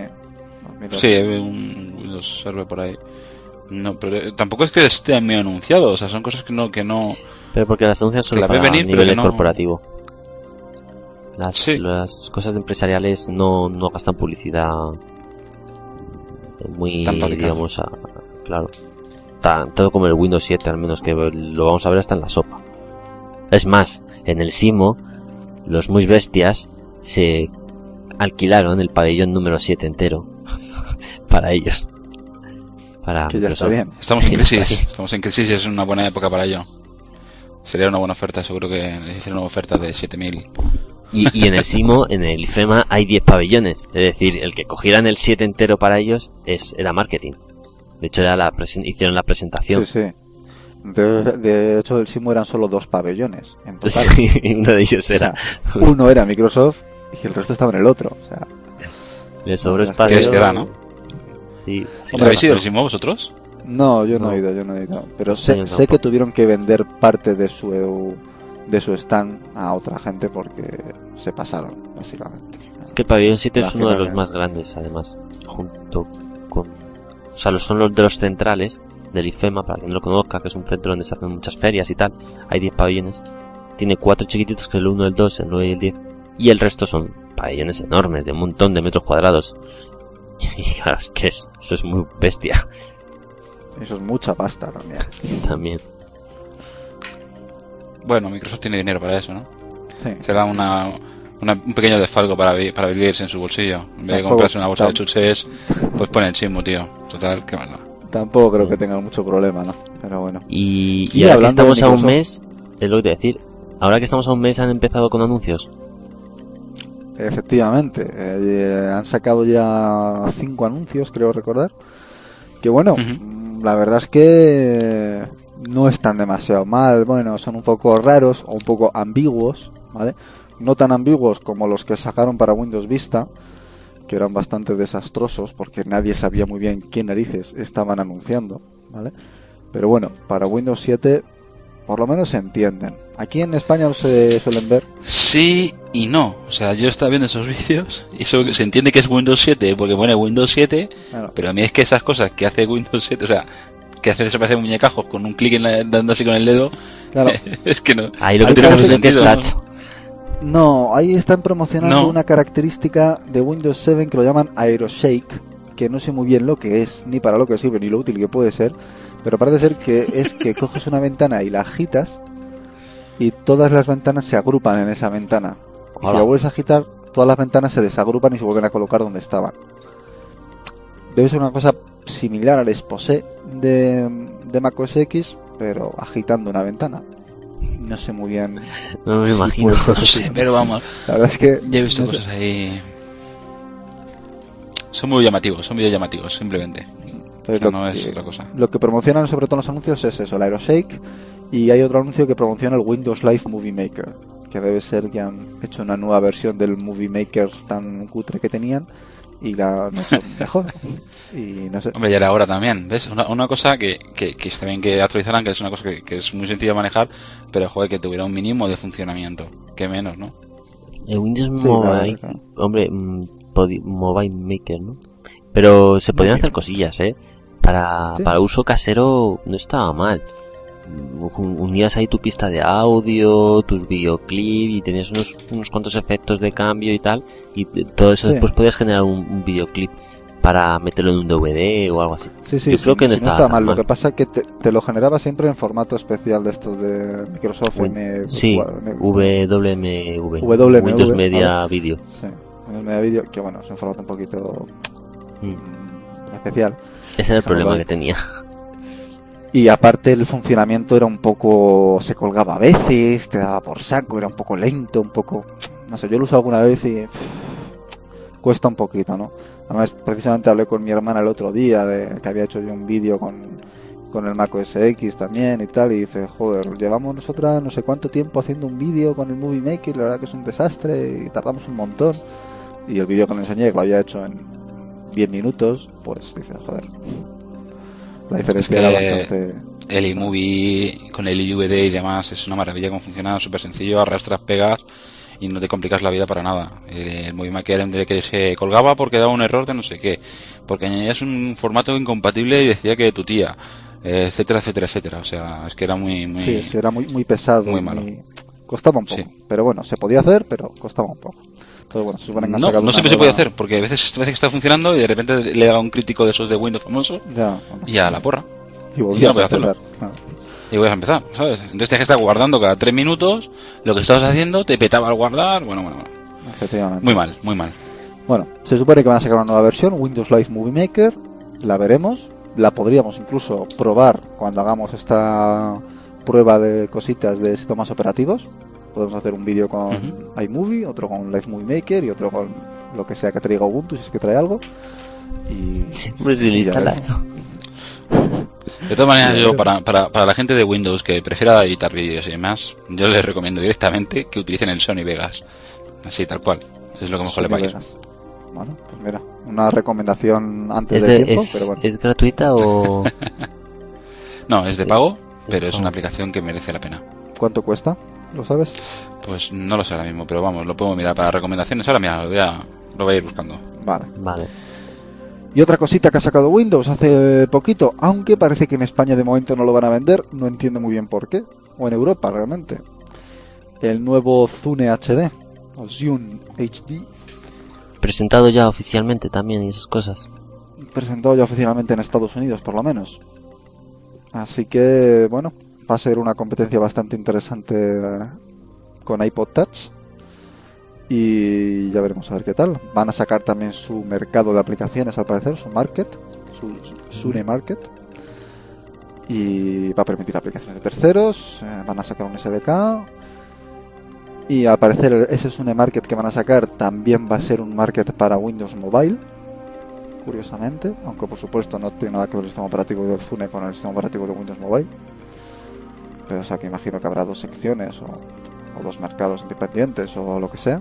2002. sí, un Windows Server por ahí. No, pero eh, tampoco es que esté muy anunciado, o sea, son cosas que no, que no, Pero porque las anuncian solo la para venir, nivel no- corporativo. Las, Sí. las cosas empresariales no, no gastan publicidad muy, Tanto digamos, a- claro. Tanto como el Windows 7, al menos que lo vamos a ver hasta en la sopa. Es más, en el Simo, los muy bestias se alquilaron el pabellón número 7 entero para ellos. Para que ya está Microsoft. bien Estamos en crisis, estamos en crisis y es una buena época para ello. Sería una buena oferta, seguro que les hicieron una oferta de 7000. Y, y en el Simo, en el IFEMA, hay 10 pabellones. Es decir, el que cogieran el 7 entero para ellos es, era marketing. De hecho, era la hicieron la presentación. sí sí de, de hecho el Simo eran solo dos pabellones en total Sí, uno de ellos O era. sea, uno era Microsoft y el resto estaba en el otro. O sea, Le sobró Qué espacio. bestia, ¿no? Sí, sí. ¿Hombre, ¿Habéis ido al Simo vosotros? no, yo no, No. he ido, yo no he ido. Pero sé, que tuvieron que vender parte de su de su stand a otra gente porque se pasaron, básicamente. Es que el pabellón 7 es uno de los que- más grandes, además. Junto con. O sea, los son los de los centrales del IFEMA, para quien no lo conozca, que es un centro donde se hacen muchas ferias y tal. Hay 10 pabellones. Tiene cuatro chiquititos, que es el 1, el 2, el 9 y el 10. Y el resto son pabellones enormes, de un montón de metros cuadrados. Y claro, es que es- eso es muy bestia Eso es mucha pasta también. también. Bueno, Microsoft tiene dinero para eso, ¿no? Sí. Será una, una- un pequeño desfalco para, para Bill Gates en su bolsillo. En vez de comprarse una bolsa de chuches, pues pone el chismo, tío. Total, qué maldad. Tampoco creo que tengan mucho problema, ¿no? Pero bueno. Y, Y y ahora que estamos a un mes, es lo que te voy a decir. Ahora que estamos a un mes han empezado con anuncios. Efectivamente, eh, han sacado ya cinco anuncios, creo recordar. Que bueno, mm, la verdad es que no están demasiado mal. Bueno, son un poco raros o un poco ambiguos, ¿vale? No tan ambiguos como los que sacaron para Windows Vista, que eran bastante desastrosos porque nadie sabía muy bien qué narices estaban anunciando, ¿vale? Pero bueno, para Windows 7 por lo menos se entienden. Aquí en España no se suelen ver. Sí y no. O sea, yo estaba viendo esos vídeos y eso se entiende que es Windows 7 porque pone Windows 7, Claro, pero a mí es que esas cosas que hace Windows 7, o sea, que hace desaparecer muñecajos con un clic en la, dando así con el dedo, claro. es que no. Ahí lo que el es que es sentido, touch. No, ahí están promocionando No. una característica de Windows 7 que lo llaman Aeroshake, que no sé muy bien lo que es, ni para lo que sirve, ni lo útil que puede ser, pero parece ser que es que coges una ventana y la agitas y todas las ventanas se agrupan en esa ventana. Y si Hola. la vuelves a agitar, todas las ventanas se desagrupan y se vuelven a colocar donde estaban. Debe ser una cosa similar al Exposé de, de Mac OS X, pero agitando una ventana. No sé muy bien. No me si imagino. No sé, pero vamos, La verdad es que ya he visto no sé. cosas ahí. Son muy llamativos, son muy llamativos, simplemente. Pues O sea, lo, no que, es otra cosa. lo que promocionan sobre todo en los anuncios es eso, el Aeroshake. Y hay otro anuncio que promociona el Windows Live Movie Maker. Que debe ser que han hecho una nueva versión del Movie Maker tan cutre que tenían. Y la han hecho mejor. Y no sé. Hombre, ya era hora también, ¿ves? Una, una cosa que, que, que está bien que actualizaran, que es una cosa que, que es muy sencilla de manejar, pero joder, que tuviera un mínimo de funcionamiento. Que menos, ¿no? El Windows Sí, Mobile, claro, claro. hombre, mm, Mobile Maker, ¿no? Pero se podían hacer cosillas, ¿eh? Para, Sí. para uso casero no estaba mal. Un- Unías ahí tu pista de audio, tus videoclips y tenías unos, unos cuantos efectos de cambio y tal. Y todo eso Sí. después podías generar un, un videoclip para meterlo en un DVD o algo así. Sí, sí, Yo creo que no sí, estaba tan mal. Lo mal. que pasa es que te, te lo generaba siempre en formato especial de estos de Microsoft. Win- M, Sí, M- WMV. WMV, Windows. Media Video. Sí, el media vídeo, que bueno, es un formato un poquito Mm. especial. Ese era el problema que tenía. Y aparte el funcionamiento era un poco... se colgaba a veces, te daba por saco, era un poco lento, un poco... No sé, yo lo uso alguna vez y... cuesta un poquito, ¿no? Además, precisamente hablé con mi hermana el otro día de que había hecho yo un vídeo con, con el Mac OS X también y tal, y dice, joder, llevamos nosotras no sé cuánto tiempo haciendo un vídeo con el Movie Maker, la verdad que es un desastre y tardamos un montón. Y el vídeo que le enseñé, que lo había hecho en 10 minutos, pues dice, joder. La diferencia Es era que- bastante... El iMovie con el iVD y demás es una maravilla cómo funciona, súper sencillo, arrastras, pegas y no te complicas la vida para nada. El Movie Maker era de que se colgaba porque daba un error de no sé qué, porque añadías un formato incompatible y decía que tu tía, eh, etcétera, etcétera, etcétera. O sea, es que era muy, muy... Sí, era muy, muy pesado. muy malo. Costaba un poco. Sí. Pero bueno, se podía hacer, pero costaba un poco. Entonces, bueno, se supone que han No, siempre se puede hacer, porque a veces, a veces que está funcionando y de repente le da un crítico de esos de Windows famoso Ya, bueno, y a la porra. y y no puede a hacerlo. Claro. Y voy a empezar, ¿sabes? Entonces tienes que estar guardando cada tres minutos lo que estabas haciendo, te petaba al guardar, bueno, bueno, bueno. Efectivamente. Muy mal, muy mal. Bueno, se supone que van a sacar una nueva versión, Windows Live Movie Maker. La veremos. La podríamos incluso probar cuando hagamos esta prueba de cositas de sistemas operativos. Podemos hacer un vídeo con iMovie, otro con Live Movie Maker y otro con lo que sea que traiga Ubuntu, si es que trae algo. Y, Pues si lo y ya instalas. veremos. De todas maneras, yo, para, para, para la gente de Windows que prefiera editar vídeos y demás, yo les recomiendo directamente que utilicen el Sony Vegas. Así, tal cual. Es lo que mejor le va a ir. Sony Vegas. Bueno, pues mira, una recomendación antes ¿Es, de tiempo, es- pero bueno. ¿Es gratuita o...? No, es de pago, pero es una aplicación que merece la pena. ¿Cuánto cuesta? ¿Lo sabes? Pues no lo sé ahora mismo, pero vamos, lo puedo mirar para recomendaciones. Ahora mira, lo voy a, lo voy a ir buscando. Vale. Vale. Y otra cosita que ha sacado Windows hace poquito, aunque parece que en España de momento no lo van a vender, no entiendo muy bien por qué, o en Europa realmente. El nuevo Zune HD, o Zune HD, Presentado ya oficialmente también y esas cosas. presentado ya oficialmente en Estados Unidos, por lo menos. Así que, bueno, va a ser una competencia bastante interesante con iPod Touch y ya veremos a ver qué tal. Van a sacar también su mercado de aplicaciones al parecer, su market, su Sune Market y va a permitir aplicaciones de terceros, eh, van a sacar un SDK y al parecer ese Sune Market que van a sacar también va a ser un market para Windows Mobile curiosamente, aunque por supuesto no tiene nada que ver el sistema operativo del Zune con el sistema operativo de Windows Mobile. O sea que imagino que habrá dos secciones o, o dos mercados independientes o lo que sea.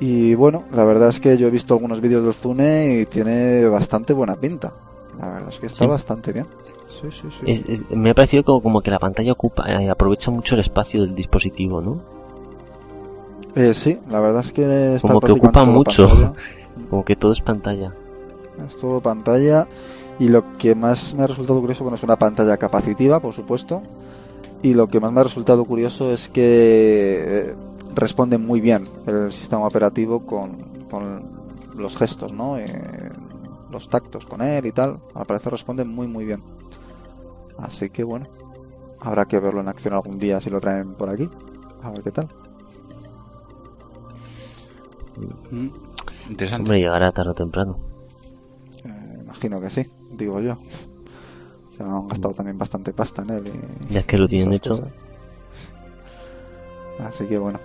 Y bueno, la verdad es que yo he visto algunos vídeos del Zune y tiene bastante buena pinta. La verdad es que está Sí. bastante bien. Sí, sí, sí. Es- es- me ha parecido como, como que la pantalla ocupa, eh, aprovecha mucho el espacio del dispositivo, ¿no? Eh, sí, la verdad es que está Como que ocupa mucho. Como que todo es pantalla. Es todo pantalla. Y lo que más me ha resultado curioso, bueno, es una pantalla capacitiva, por supuesto. Y lo que más me ha resultado curioso es que eh, responde muy bien el sistema operativo con, con los gestos, ¿no? Eh, los tactos con él y tal. Al parecer responde muy, muy bien. Así que bueno, habrá que verlo en acción algún día si lo traen por aquí. A ver qué tal. Mm, Interesante. Hombre, llegará tarde o temprano. Eh, imagino que sí, digo yo. Se han gastado también bastante pasta en él. y- Ya que lo tienen hecho. cosas. Así que bueno.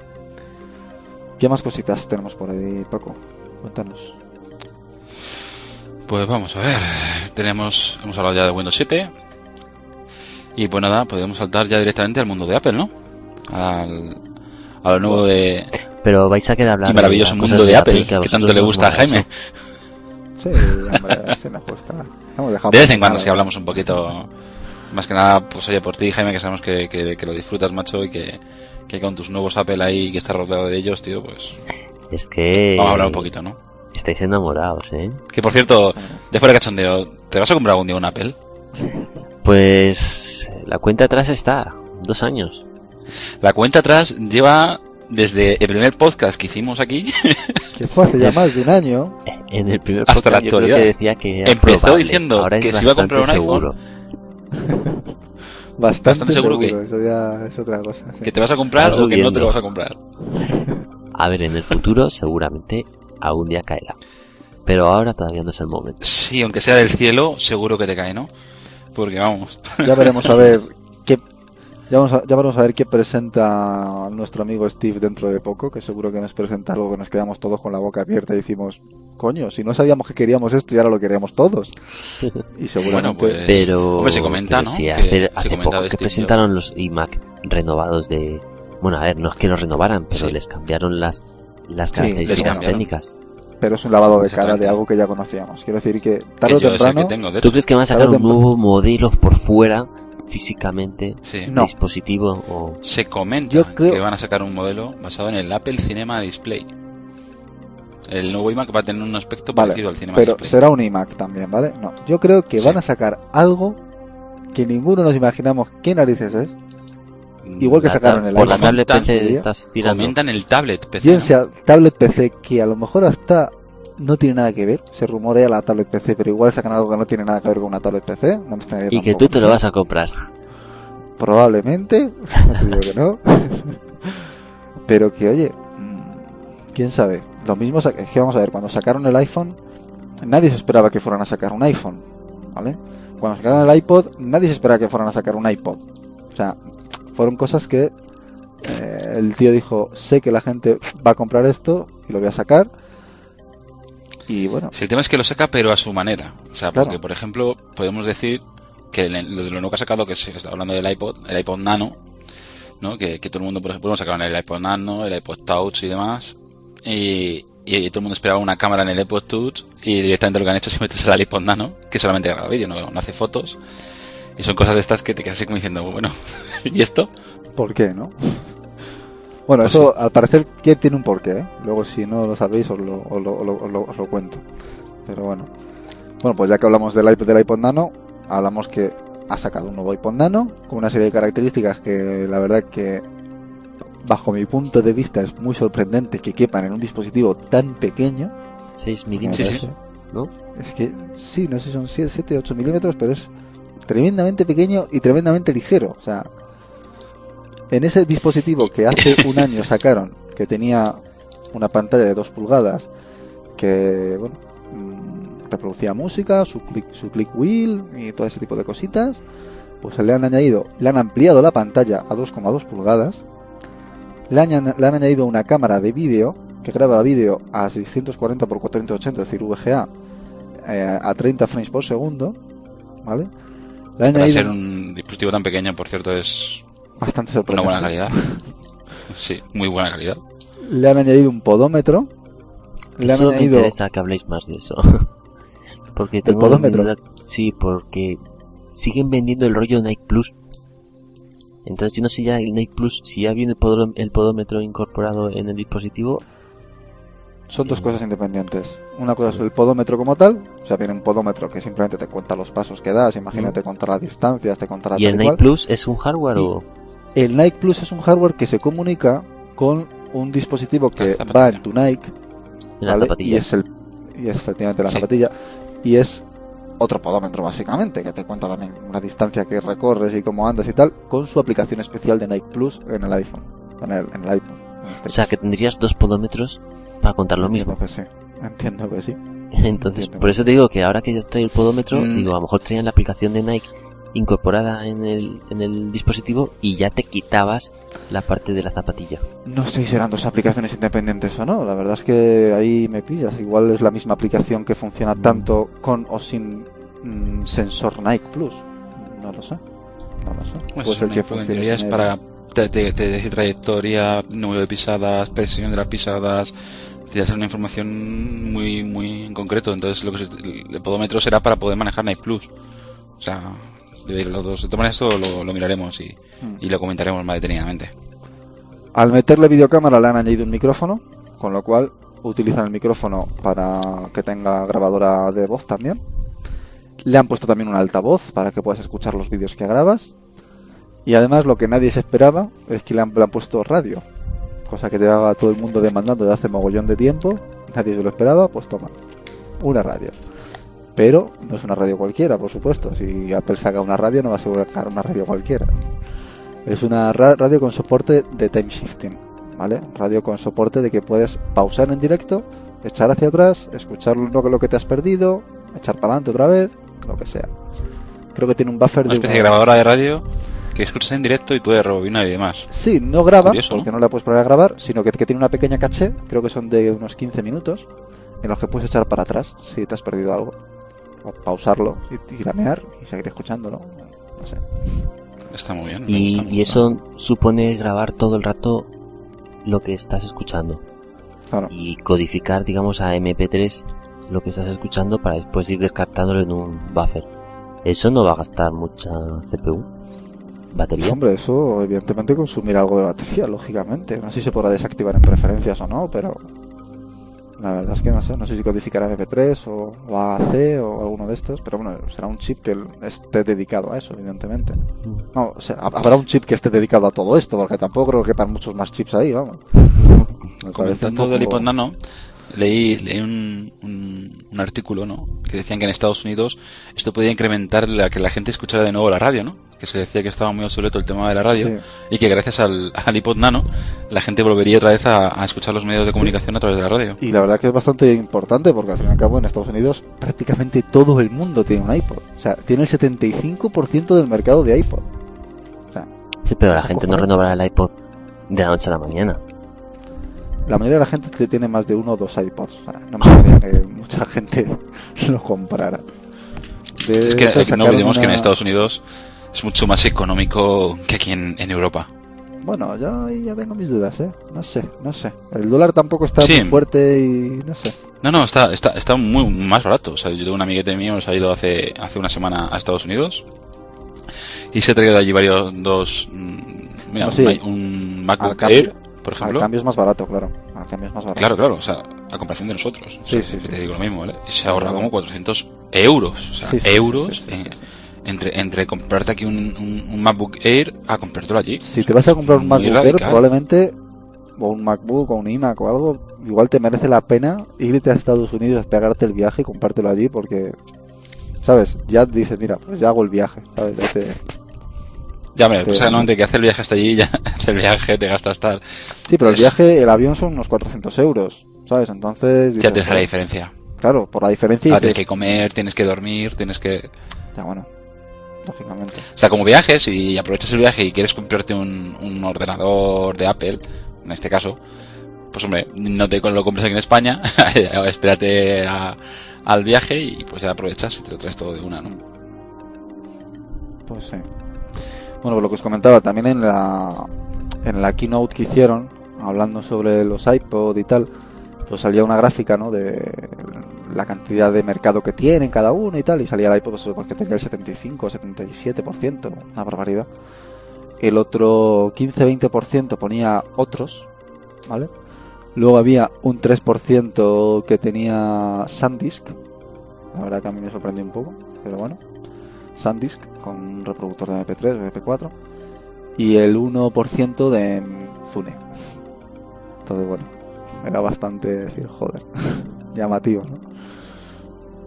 ¿Qué más cositas tenemos por ahí, Paco? Cuéntanos. Pues vamos a ver. Tenemos, hemos hablado ya de Windows 7. Y pues nada, podemos saltar ya directamente al mundo de Apple, ¿no? Al, a lo nuevo de, Pero vais a querer hablar y maravilloso de mundo de Apple, que tanto le gusta a Jaime. eso. Sí, hombre, se nos gusta. De vez en cuando si hablamos un poquito, más que nada, pues oye, por ti, Jaime, que sabemos que, que, que lo disfrutas, macho, y que, que con tus nuevos Apple ahí, que estás rodeado de ellos, tío, pues Es que... vamos a hablar un poquito, ¿no? Estáis enamorados, ¿eh? Que por cierto, de fuera de cachondeo, ¿te vas a comprar algún día un Apple? Pues... La cuenta atrás está. Dos años. La cuenta atrás lleva desde el primer podcast que hicimos aquí, Que fue hace ya más de un año. En el primer Hasta la actualidad. que decía que Empezó probable. diciendo Ahora que se iba a comprar un iPhone. Bastante, Bastante seguro seguro. Eso ya es otra cosa. sí. que te vas a comprar o que no te lo vas a comprar. A ver, en el futuro seguramente algún día caerá. Pero ahora todavía no es el momento. Sí, aunque sea del cielo, seguro que te cae, ¿no? Porque vamos, Ya veremos a ver. Ya, vamos a, ya veremos a ver qué presenta nuestro amigo Steve dentro de poco, que seguro que nos presenta algo que nos quedamos todos con la boca abierta y decimos, coño, si no sabíamos que queríamos esto y ahora lo queríamos todos. Y seguramente... bueno, pues... Pero... Hombre, se comenta, pero ¿no? sí, Que hace, se hace comenta poco de que Steve presentaron los iMac renovados de... Bueno, a ver, no es que los renovaran, pero Sí. les cambiaron las, las características técnicas. pero es un lavado de cara de algo que ya conocíamos. Quiero decir que que tarde o temprano... tengo, de ¿Tú crees que van a sacar un temprano- nuevo modelo por fuera, físicamente, Sí. No. dispositivo o... Se comenta Yo creo- que van a sacar un modelo basado en el Apple Cinema Display. El nuevo iMac va a tener un aspecto Vale, parecido al Cinema pero Display. será un iMac también, ¿vale? No, yo creo que Sí. van a sacar algo que ninguno nos imaginamos qué narices es. Igual que La sacaron el tablet Comentan- PC. Comentan el tablet PC. Bien ¿no? sea tablet PC, que a lo mejor hasta no tiene nada que ver. Se rumorea la tablet PC, pero igual sacan algo que no tiene nada que ver con una tablet PC. No me extrañaría Y que tú te lo vas a comprar. Probablemente, no te digo que no. pero que, oye, mm, quién sabe. Lo mismo es que vamos a ver, cuando sacaron el iPhone, nadie se esperaba que fueran a sacar un iPhone, ¿vale? Cuando sacaron el iPod, nadie se esperaba que fueran a sacar un iPod. O sea, fueron cosas que eh, el tío dijo, sé que la gente va a comprar esto y lo voy a sacar. Y bueno, Si el tema es que lo saca, pero a su manera. O sea, Claro. porque, por ejemplo, podemos decir que el- lo de lo nuevo que ha sacado, que se está hablando del iPod, el iPod Nano, ¿no? Que, que todo el mundo, por ejemplo, sacaban el iPod Nano, el iPod Touch y demás. Y, y todo el mundo esperaba una cámara en el iPod Touch y directamente lo que han hecho es meterse al iPod Nano, que solamente graba vídeo, no, no hace fotos. Y son cosas de estas que te quedas así como diciendo, bueno, ¿y esto? ¿por qué, no? Bueno, Pues eso al parecer que tiene un porqué, ¿eh? Luego si no lo sabéis os lo, os lo, os lo- os lo- cuento. Pero bueno. Bueno, pues ya que hablamos del iPod, del iPod Nano, hablamos que ha sacado un nuevo iPod Nano con una serie de características que la verdad que bajo mi punto de vista es muy sorprendente que quepan en un dispositivo tan pequeño. 6 Me milímetros, parece. ¿no? Es que sí, no sé si son 7, 8 milímetros, pero es tremendamente pequeño y tremendamente ligero. O sea, en ese dispositivo que hace un año sacaron, que tenía una pantalla de 2 pulgadas, que bueno, mm, reproducía música, su click, su click wheel y todo ese tipo de cositas, pues le han añadido, le han ampliado la pantalla a 2,2 pulgadas, le han, le han añadido una cámara de vídeo que graba vídeo a 640 x 480, es decir, VGA, eh, a 30 frames por segundo, ¿vale? Le han Para añadido ser un dispositivo tan pequeño, por cierto, es bastante una sorprendente. buena calidad. Sí, muy buena calidad. Le han añadido un podómetro, le han Eso me añadido interesa que habléis más de eso. porque tengo podómetro? duda- Sí, porque siguen vendiendo el rollo Nike Plus. Entonces yo no sé ya el Nike Plus, si ya viene el, podó- el podómetro incorporado en el dispositivo, son dos cosas independientes. Una cosa es el podómetro como tal, o sea, viene un podómetro que simplemente te cuenta los pasos que das, imagínate contar las distancias, te contará ¿y el Nike. Plus es un hardware Y- o...? El Nike Plus es un hardware que se comunica con un dispositivo que va en tu Nike, en la ¿vale? zapatilla? Y es el y es efectivamente la Sí. zapatilla y es otro podómetro básicamente que te cuenta también una distancia que recorres y cómo andas y tal con su aplicación especial de Nike Plus en el iPhone, en el, en el iPhone. en este O sea, caso. que tendrías dos podómetros para contar lo Entiendo mismo. que sí. Entiendo que sí. Entonces, Entiendo. por eso te digo que ahora que ya trae el podómetro, Mm. digo, a lo mejor traían la aplicación de Nike incorporada en el, en el dispositivo y ya te quitabas la parte de la zapatilla. No sé si serán dos aplicaciones independientes o no. La verdad es que ahí me pillas. Igual es la misma aplicación que funciona tanto con o sin mm, sensor Nike Plus. No lo sé. No lo sé. Pues Puede ser que funcione es para te, te, trayectoria, número de pisadas, presión de las pisadas, te hace una información muy muy en concreto. Entonces lo que se- el podómetro será para poder manejar Nike Plus. O sea, debe ir los dos. De todas maneras esto lo, lo miraremos y, Mm. y lo comentaremos más detenidamente. Al meterle videocámara le han añadido un micrófono, con lo cual utilizan el micrófono para que tenga grabadora de voz también. Le han puesto también un altavoz para que puedas escuchar los vídeos que grabas. Y además lo que nadie se esperaba es que le han, le han puesto radio, cosa que llevaba todo el mundo demandando desde hace mogollón de tiempo. Nadie se lo esperaba, pues toma, una radio. Pero no es una radio cualquiera, por supuesto. Si Apple saca una radio, no va a sacar una radio cualquiera. Es una ra- radio con soporte de time shifting, ¿vale? Radio con soporte de que puedes pausar en directo, echar hacia atrás, escuchar lo que, lo que te has perdido, echar para adelante otra vez, lo que sea. Creo que tiene un buffer Una de especie de grabadora de radio que escuchas en directo y puedes rebobinar y demás. Sí, no graba, Curioso, porque ¿no? ¿no? la puedes poner a grabar, sino que, que tiene una pequeña caché, creo que son de unos 15 minutos, en los que puedes echar para atrás si te has perdido algo. Pausarlo y tiranear y seguir escuchándolo. No sé. Está muy bien. Y, gusta, y eso supone grabar todo el rato lo que estás escuchando Claro. y codificar, digamos, a MP3 lo que estás escuchando para después ir descartándolo en un buffer. Eso no va a gastar mucha CPU, batería. Hombre, eso evidentemente consumirá algo de batería, lógicamente. No sé si se podrá desactivar en preferencias o no, pero la verdad es que no sé. No sé si codificará MP3 o, o AAC o alguno de estos, pero bueno, será un chip que esté dedicado a eso, evidentemente. No, o sea, habrá un chip que esté dedicado a todo esto, porque tampoco creo que quepan muchos más chips ahí, vamos. Me parece un Comentando poco- del iPod Nano, leí, leí un, un, un artículo, ¿no? Que decían que en Estados Unidos esto podía incrementar la que la gente escuchara de nuevo la radio, ¿no? Que se decía que estaba muy obsoleto el tema de la radio Sí. y que gracias al, al iPod Nano la gente volvería otra vez a, a escuchar los medios de comunicación a través de la radio. Y la verdad que es bastante importante porque al fin y al cabo en Estados Unidos prácticamente todo el mundo tiene un iPod. O sea, tiene el 75% del mercado de iPod. O sea, Sí, pero la gente no renovará el iPod de la noche a la mañana. La mayoría de la gente te- tiene más de uno o dos iPods. No me extraña que mucha gente lo comprara. De Es que hecho, no olvidemos que en Estados Unidos es mucho más económico que aquí en, en Europa. Bueno, yo ya tengo mis dudas, ¿eh? No sé, no sé. El dólar tampoco está Sí. muy fuerte y no sé. No, no, está, está, está muy más barato. O sea, yo tengo un amiguete mío que ha ido hace, hace una semana a Estados Unidos y se ha traído de allí varios, dos, mm, mira, No, sí. un, un MacBook Air, por Al ejemplo. cambio es más barato, claro. Al cambio es más barato. Claro, claro, o sea, a comparación de nosotros. O Sí, sea, sí, que sí, te sí, digo lo mismo, ¿vale? Y se ahorra Claro. como 400 euros. O sea, euros en- sí. Entre, entre comprarte aquí un, un, un MacBook Air a comprártelo allí. Si te vas a comprar un MacBook Air, probablemente, o un MacBook o un iMac o algo, igual te merece la pena irte a Estados Unidos a pegarte el viaje y comprártelo allí porque, ¿sabes? Ya dices, mira, pues ya hago el viaje, ¿sabes? Ya te- Ya, hombre, Te- pues que hace el viaje hasta allí ya el viaje te gastas tal. Sí, pero el Es- viaje, el avión son unos 400 euros, ¿sabes? Entonces... Ya dices, tienes la diferencia. Claro, por la diferencia... Ahora dices, tienes que comer, tienes que dormir, tienes que... Ya, bueno, lógicamente. O sea, como viajes y aprovechas el viaje y quieres comprarte un, un ordenador de Apple, en este caso, pues hombre, no te lo compres aquí en España, espérate a- al viaje y pues ya aprovechas y te lo traes todo de una, ¿no? Pues sí. Bueno, pues lo que os comentaba, también en la, en la keynote que hicieron, hablando sobre los iPod y tal, pues salía una gráfica, ¿no? De la cantidad de mercado que tienen cada uno y tal, y salía el iPod pues, pues, que tenía el 75 o 77%, una barbaridad. El otro 15-20% ponía otros, ¿vale? Luego había un 3% que tenía SanDisk, la verdad que a mí me sorprendió un poco, pero bueno. SanDisk con un reproductor de MP3 o MP4 y el 1% de Zune. Entonces, bueno, era bastante decir, joder, llamativo, ¿no?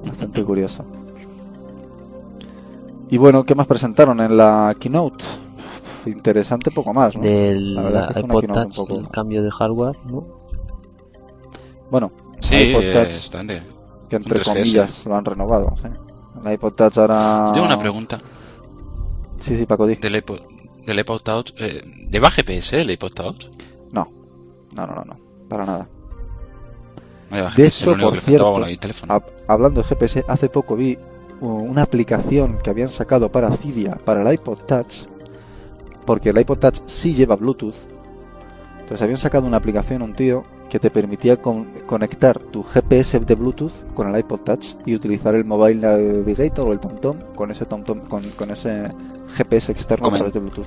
Bastante curioso. Y bueno, ¿qué más presentaron en la keynote? Interesante poco más, ¿no? Del La verdad que fue una iPod keynote un Touch, poco- el cambio de hardware, ¿no? Bueno, Sí, iPod Touch, es grande. que entre un 3GS. comillas lo han renovado. ¿sí? El iPod Touch ahora... Tengo una pregunta Sí, sí, Paco, di. del iPod, del iPod Touch. Eh, ¿Lleva GPS el iPod Touch? No, no, no, no, no, para nada. No De hecho, por cierto. Hab- hablando de GPS, hace poco vi una aplicación que habían sacado para Cydia, para el iPod Touch, porque el iPod Touch sí lleva Bluetooth. Entonces habían sacado una aplicación, un tío, que te permitía con- conectar tu GPS de Bluetooth con el iPod Touch y utilizar el Mobile Navigator o el TomTom con ese TomTom, con, con ese GPS externo a través de Bluetooth.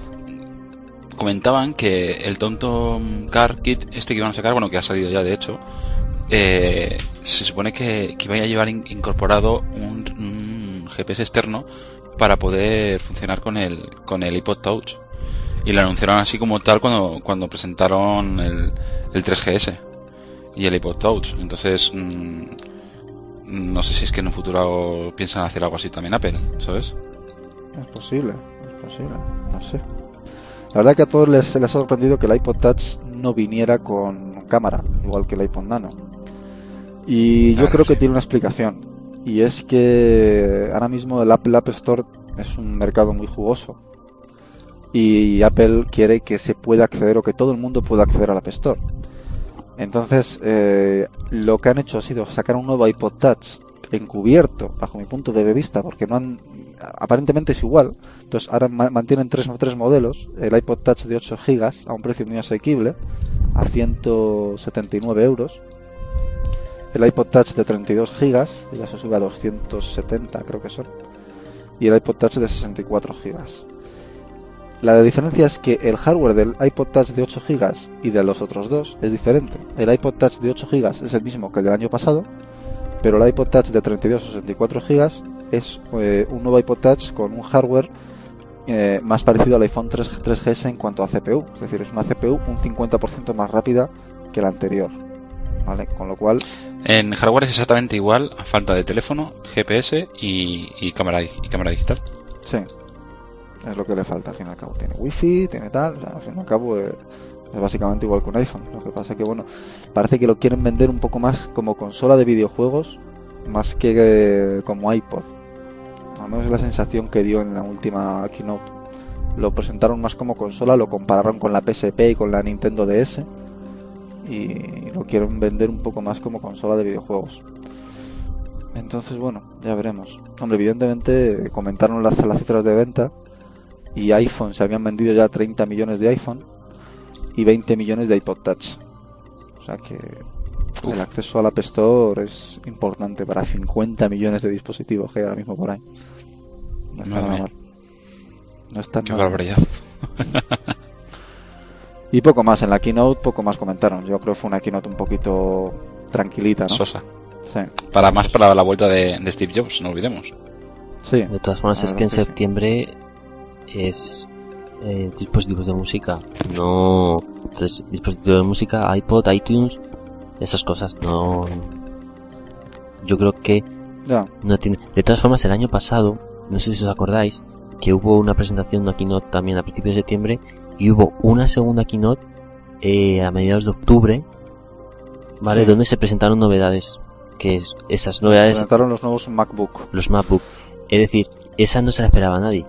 comentaban que el TomTom Car Kit, este que iban a sacar, bueno, que ha salido ya de hecho, eh, se supone que, que iba a llevar in- incorporado un, un GPS externo para poder funcionar con el, con el iPod Touch. Y lo anunciaron así como tal cuando, cuando presentaron el, el 3GS y el iPod Touch. Entonces, mm, no sé si es que en un futuro piensan hacer algo así también Apple, ¿sabes? Es posible, es posible, no sé. La verdad que a todos les, les ha sorprendido que el iPod Touch no viniera con cámara, igual que el iPod Nano. Y yo Claro, creo que sí. tiene una explicación. Y es que ahora mismo el Apple App Store es un mercado muy jugoso. Y Apple quiere que se pueda acceder o que todo el mundo pueda acceder al App Store. Entonces, eh, lo que han hecho ha sido sacar un nuevo iPod Touch encubierto, bajo mi punto de vista, porque no han. Aparentemente es igual. Entonces, ahora ma- mantienen tres, modelos: el iPod Touch de 8 GB a un precio muy asequible, a 179 euros. El iPod Touch de 32 GB, ya se sube a 270, creo que son. Y el iPod Touch de 64 GB. La diferencia es que el hardware del iPod Touch de 8 GB y de los otros dos es diferente. El iPod Touch de 8 GB es el mismo que el del año pasado, pero el iPod Touch de 32 o 64 GB es eh, un nuevo iPod Touch con un hardware eh, más parecido al iPhone 3, 3GS en cuanto a CPU. Es decir, es una CPU un 50% más rápida que la anterior. ¿Vale? Con lo cual, En hardware es exactamente igual, a falta de teléfono, GPS y, y cámara, y cámara digital. sí, es lo que le falta al fin y al cabo. Tiene wifi, tiene tal, o sea, al fin y al cabo eh, es básicamente igual que un iPhone. Lo que pasa es que, bueno, parece que lo quieren vender un poco más como consola de videojuegos más que eh, como iPod. Al menos es la sensación que dio en la última keynote. Lo presentaron más como consola, lo compararon con la PSP y con la Nintendo DS y lo quieren vender un poco más como consola de videojuegos. Entonces, bueno, ya veremos. Hombre, evidentemente comentaron las, las cifras de venta y iPhone se habían vendido ya 30 millones de iPhone y 20 millones de iPod Touch. O sea que Uf. el acceso al App Store es importante para 50 millones de dispositivos que hay ahora mismo por ahí. No está Madre nada mía. mal. No está Qué nada mal. barbaridad. Y poco más, en la keynote poco más comentaron. Yo creo que fue una keynote un poquito tranquilita, ¿no? Sosa. Sí, Para más para la vuelta de, de Steve Jobs, no olvidemos. sí. De todas formas, es que en sí. Es eh, dispositivos de música, no entonces, dispositivos de música, iPod, iTunes, esas cosas. No, yo creo que no tiene. De todas formas, el año pasado, no sé si os acordáis, que hubo una presentación, una keynote también a principios de septiembre y hubo una segunda keynote eh, a mediados de octubre, ¿vale? Sí. Donde se presentaron novedades, que es- esas novedades, Presentaron los nuevos MacBook. los MacBook. Es decir, esa no se la esperaba nadie.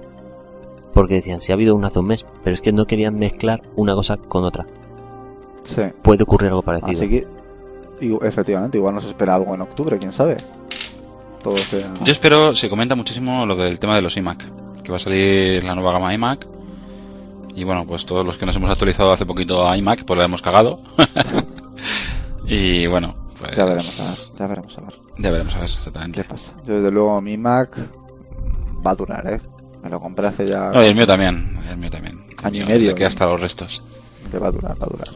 Porque decían, si ha habido una hace un mes, pero es que no querían mezclar una cosa con otra. Sí. Puede ocurrir algo parecido. Así que, y- efectivamente, igual nos espera algo en octubre, quién sabe. Todo sea... Yo espero, se comenta muchísimo lo del tema de los iMac, que va a salir la nueva gama iMac. Y bueno, pues todos los que nos hemos actualizado hace poquito a iMac, pues la hemos cagado. y bueno, pues Ya veremos a ver, ya veremos a ver. Ya veremos a ver, ¿Qué exactamente. pasa? Yo, desde luego, mi Mac va a durar, ¿eh? Me lo compré hace ya... No, y el mío también, el mío también. El Año y medio, ¿no? hasta los restos. que va a durar, va a durar.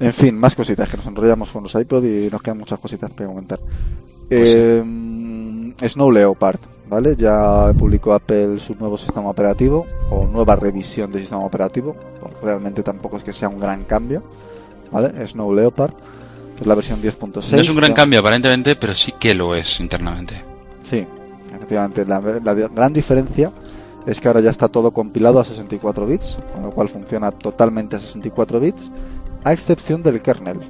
En fin, más cositas, que nos enrollamos con los iPod y nos quedan muchas cositas que comentar. Pues Eh, Snow Leopard, ¿vale? Ya publicó Apple su nuevo sistema operativo, o nueva revisión del sistema operativo. Bueno, realmente tampoco es que sea un gran cambio, ¿vale? Snow Leopard, que es la versión 10.6. No es un gran ya- cambio aparentemente, pero sí que lo es internamente. Sí, efectivamente. La, la gran diferencia es que ahora ya está todo compilado a 64 bits, con lo cual funciona totalmente a 64 bits, a excepción del kernel.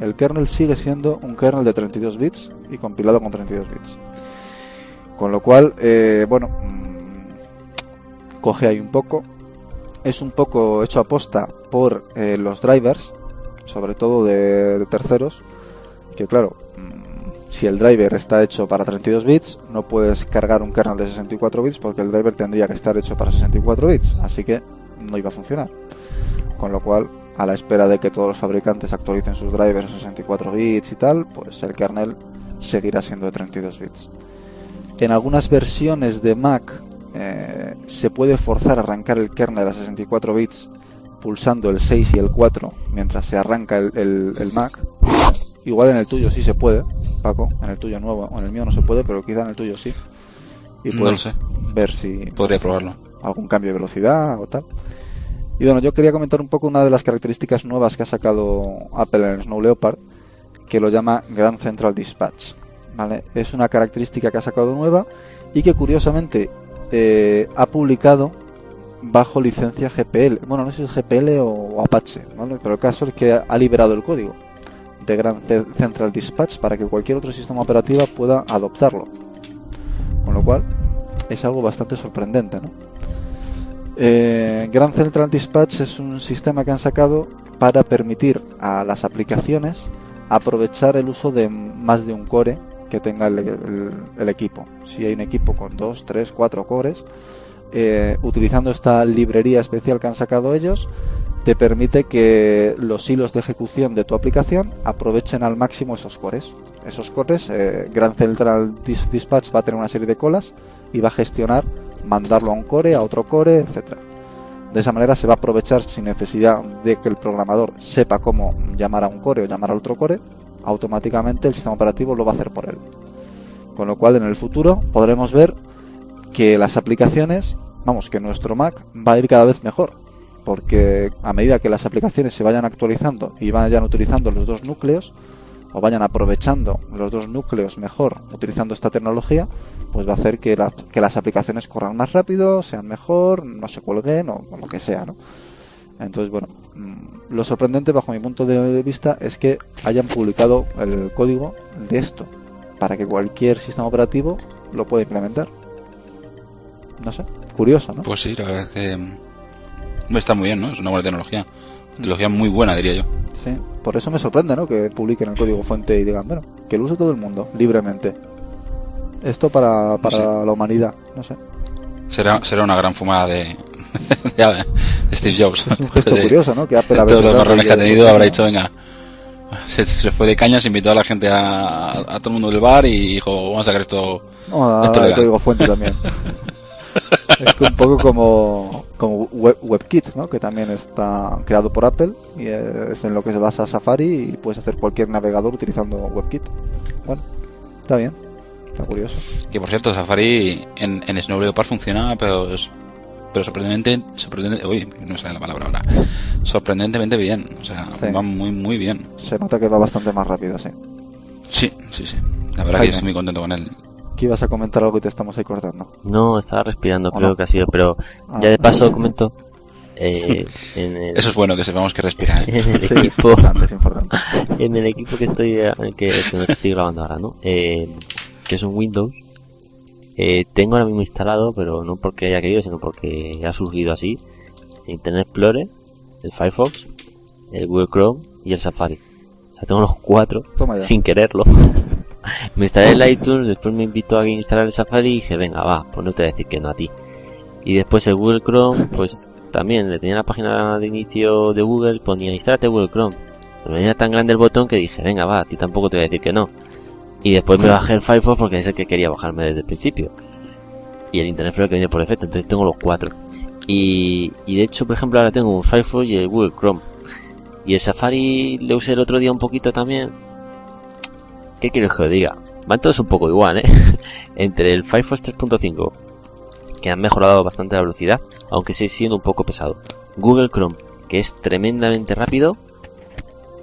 El kernel sigue siendo un kernel de 32 bits y compilado con 32 bits. Con lo cual, eh, bueno, mm, coge ahí un poco. Es un poco hecho aposta por eh, los drivers, sobre todo de, de terceros, que claro, si el driver está hecho para 32 bits, no puedes cargar un kernel de 64 bits porque el driver tendría que estar hecho para 64 bits, así que no iba a funcionar. Con lo cual, a la espera de que todos los fabricantes actualicen sus drivers a 64 bits y tal, pues el kernel seguirá siendo de 32 bits. En algunas versiones de Mac eh, se puede forzar a arrancar el kernel a 64 bits pulsando el 6 y el 4 mientras se arranca el, Mac. Igual en el tuyo sí se puede, Paco, en el tuyo nuevo, o en el mío no se puede, pero quizá en el tuyo sí. Y No lo puedes sé, ver si podría probarlo. algún cambio de velocidad o tal. Y bueno, yo quería comentar un poco una de las características nuevas que ha sacado Apple en el Snow Leopard, que lo llama Grand Central Dispatch. ¿vale? Es una característica que ha sacado nueva y que curiosamente eh, ha publicado bajo licencia GPL. Bueno, no sé si es GPL o Apache, ¿vale? pero el caso es que ha liberado el código de Grand Ce- Central Dispatch para que cualquier otro sistema operativo pueda adoptarlo. Con lo cual es algo bastante sorprendente, ¿no? Eh, Grand Central Dispatch es un sistema que han sacado para permitir a las aplicaciones aprovechar el uso de más de un core que tenga el, equipo. Si hay un equipo con dos, tres, cuatro cores, eh, utilizando esta librería especial que han sacado ellos, te permite que los hilos de ejecución de tu aplicación aprovechen al máximo esos cores. Esos cores, eh, Grand Central Dis- Dispatch va a tener una serie de colas y va a gestionar mandarlo a un core, a otro core, etcétera. De esa manera se va a aprovechar sin necesidad de que el programador sepa cómo llamar a un core o llamar a otro core, automáticamente el sistema operativo lo va a hacer por él. Con lo cual en el futuro podremos ver que las aplicaciones, vamos, que nuestro Mac va a ir cada vez mejor, porque a medida que las aplicaciones se vayan actualizando y vayan utilizando los dos núcleos, o vayan aprovechando los dos núcleos mejor utilizando esta tecnología, pues va a hacer que, que las aplicaciones corran más rápido, sean mejor, no se cuelguen o, o lo que sea, ¿no? Entonces, bueno, mm, lo sorprendente bajo mi punto de vista es que hayan publicado el código de esto para que cualquier sistema operativo lo pueda implementar. No sé, curioso, ¿no? Pues sí, la verdad es que mm, está muy bien, ¿no? Es una buena tecnología. Tecnología muy buena, diría yo. Sí, por eso me sorprende, ¿no? Que publiquen el código fuente y digan, bueno, que lo use todo el mundo, libremente. Esto para, para la humanidad, no sé. Será, será una gran fumada de, de Steve Jobs. Es un gesto De- curioso, ¿no? Que Apple de todos los marrones que ha tenido, habrá dicho, venga. Se, se fue de cañas, invitó a la gente a, a todo el mundo del bar y dijo, vamos a sacar esto. No, Esto el legal. código fuente también. Es un poco como, como Web- WebKit, ¿no? Que también está creado por Apple y es en lo que se basa Safari y puedes hacer cualquier navegador utilizando WebKit. Bueno, está bien, está curioso. Que por cierto, Safari en, en Snow Leopard funciona, pero, es- pero sorprendentemente, sorprendente, uy, no sé la palabra ahora. Sorprendentemente bien, o sea, Sí. va muy, muy bien. Se nota que va bastante más rápido, sí. Sí, sí, sí. La verdad Jaime. que yo estoy muy contento con él. Que ibas a comentar algo y te estamos ahí cortando. No, estaba respirando, ¿O creo no? que ha sido, pero Ah, ya de paso comento eh, en el, Eso es bueno, que sepamos que respira. ¿eh? en el Sí, es equipo importante, es importante. en el equipo que estoy eh, que, con el que estoy grabando ahora, ¿no? Eh, que es un Windows. Eh, tengo ahora mismo instalado, pero no porque haya querido, sino porque ha surgido así. Internet Explorer, el Firefox, el Google Chrome y el Safari. O sea, tengo los cuatro sin quererlo. Me instalé el iTunes, después me invitó a instalar el Safari y dije, venga, va, pues no te voy a decir que no a ti. Y después el Google Chrome, pues también le tenía la página de inicio de Google, ponía instálate Google Chrome. Pero me venía tan grande el botón que dije, venga, va, a ti tampoco te voy a decir que no. Y después me bajé el Firefox porque es el que quería bajarme desde el principio. Y el Internet Explorer que viene por defecto, entonces tengo los cuatro. Y, y de hecho, por ejemplo, ahora tengo un Firefox y el Google Chrome. Y el Safari le usé el otro día un poquito también. ¿Qué que os diga? Van todos un poco igual, ¿eh? Entre el Firefox 3.5, que han mejorado bastante la velocidad, aunque sigue siendo un poco pesado. Google Chrome, que es tremendamente rápido,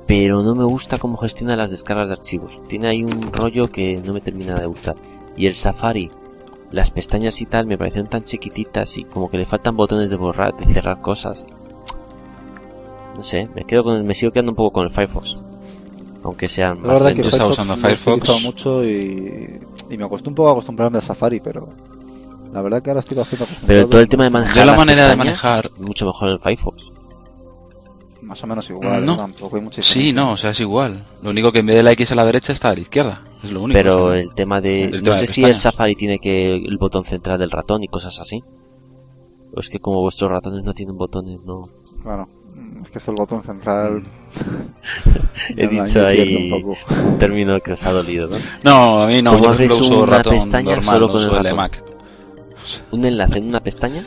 pero no me gusta cómo gestiona las descargas de archivos. Tiene ahí un rollo que no me termina de gustar. Y el Safari, las pestañas y tal me parecieron tan chiquititas y como que le faltan botones de borrar, de cerrar cosas. No sé, me quedo con me sigo quedando un poco con el Firefox. Aunque sean La más verdad que Yo lentos. estaba Firefox usando Firefox. utilizado mucho y, y me costó un poco acostumbrarme al Safari, pero la verdad que ahora estoy bastante acostumbrado. Pero todo el tema de manejar Yo la las manera de manejar- mucho mejor en el Firefox. Más o menos igual, No. tampoco hay mucha Sí, no, o sea, es igual. Lo único que en vez de la X a la derecha está a la izquierda. Es lo único. Pero o sea, el tema de... El no tema sé de si el. Safari tiene que el botón central del ratón y cosas así. O es que como vuestros ratones no tienen botones, no... Claro, es que es el botón central. He ya me dicho ahí término que os ha dolido, ¿no? No, a mí no. ¿Cómo Yo abres uso una ratón pestaña normal, solo no con el el? Mac. Un enlace en una pestaña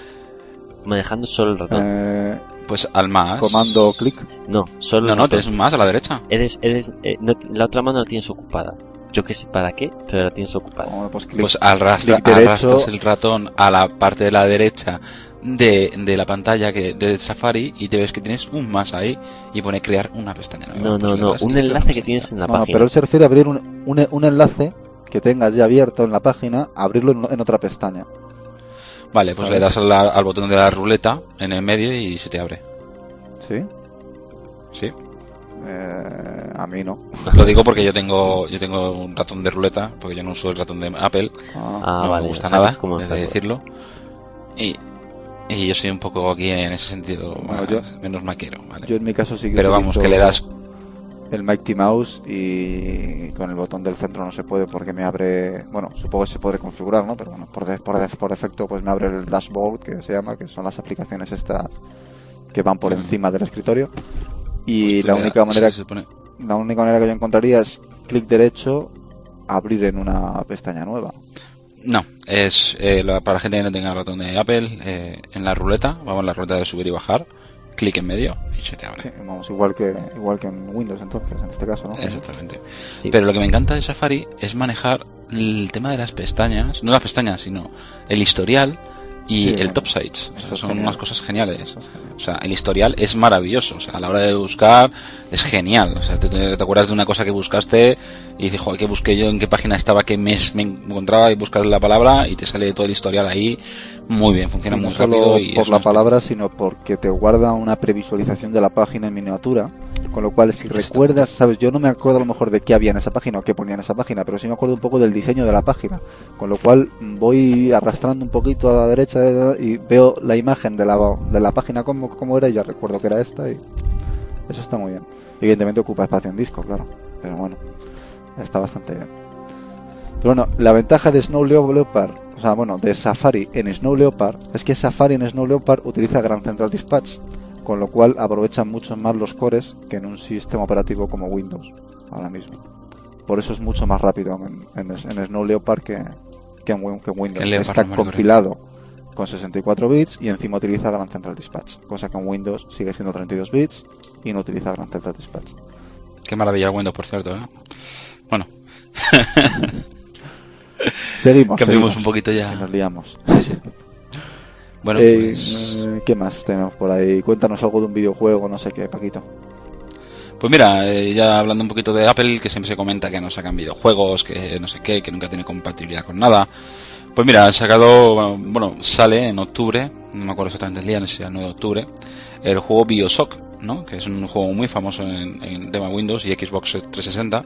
manejando solo el ratón. Eh, Pues al más. comando clic. No, solo No, el no, tienes un más a la derecha. Eres, eres, eh, no- la otra mano la tienes ocupada. Yo que sé para qué, pero la tienes ocupada. Pues clic. Pues arrastra, arrastras el ratón a la parte de la derecha de, de la pantalla que de Safari y te ves que tienes un más ahí y pone crear una pestaña nueva. No, Pues no, no, un enlace que tienes en la No, página. pero él se refiere a abrir un, un, un enlace que tengas ya abierto en la página, abrirlo en, en otra pestaña. Vale, pues Vale. le das al, al botón de la ruleta en el medio y se te abre. ¿Sí? Sí. Eh, a mí no. Lo digo porque yo tengo yo tengo un ratón de ruleta, porque yo no uso el ratón de Apple, Ah, Ah, no vale. me gusta nada, de decirlo. Y, y yo soy un poco aquí en ese sentido yo- menos maquero, ¿vale? Yo en mi caso sí que Pero vamos, que le das el Mighty Mouse y con el botón del centro no se puede porque me abre, bueno, supongo que se podrá configurar, ¿no? Pero bueno, por, de- por, de- por defecto pues me abre el dashboard que se llama, que son las aplicaciones estas que van por encima del escritorio. Y pues, la única manera la única manera que yo encontraría es clic derecho, abrir en una pestaña nueva. No, es eh, la- para la gente que no tenga el ratón de Apple, eh, en la ruleta, vamos en la ruleta de subir y bajar, clic en medio y se te abre. Sí, vamos, igual que igual que en Windows entonces, en este caso, ¿no? Exactamente. Sí. Pero lo que me encanta de Safari es manejar el tema de las pestañas, no las pestañas, sino el historial y Sí, el top sites. eso Esas es son genial. unas cosas geniales. Es. O sea, el historial es maravilloso. O sea, a la hora de buscar es genial. O sea, te, te- te acuerdas de una cosa que buscaste y dices, joder, que busqué yo, en qué página estaba, qué mes me encontraba y buscas la palabra y te sale todo el historial ahí. Muy bien, funciona Y no muy solo rápido. Y por la palabra, sino porque te guarda una previsualización de la página en miniatura. Con lo cual, si recuerdas, sabes, yo no me acuerdo a lo mejor de qué había en esa página o qué ponía en esa página, pero sí me acuerdo un poco del diseño de la página. Con lo cual, mm, voy arrastrando un poquito a la derecha y veo la imagen de la, de la página como, como era y ya recuerdo que era esta y eso está muy bien. Evidentemente ocupa espacio en disco, claro, pero bueno, está bastante bien. Pero bueno, la ventaja de Snow Leopard, o sea, bueno, de Safari en Snow Leopard, es que Safari en Snow Leopard utiliza Grand Central Dispatch, con lo cual aprovechan mucho más los cores que en un sistema operativo como Windows, ahora mismo. Por eso es mucho más rápido en, en- en Snow Leopard que, que en, que Windows. Leopard, Está no compilado con 64 bits y encima utiliza Grand Central Dispatch, cosa que en Windows sigue siendo 32 bits y no utiliza Grand Central Dispatch. Qué maravilla el Windows, por cierto. ¿eh? Bueno, Seguimos. seguimos, un poquito que ya. nos liamos. Sí, sí. Bueno, Eh, pues, eh, ¿Qué más tenemos por ahí? Cuéntanos algo de un videojuego, no sé qué, Paquito. pues mira, eh, ya hablando un poquito de Apple, que siempre se comenta que no sacan videojuegos, que no sé qué, que nunca tiene compatibilidad con nada. Pues mira, han sacado, bueno, sale en octubre no me acuerdo exactamente el día, no sé si era el 9 de octubre, el juego Bioshock, ¿no? Que es un juego muy famoso en, tema Windows y Xbox 360.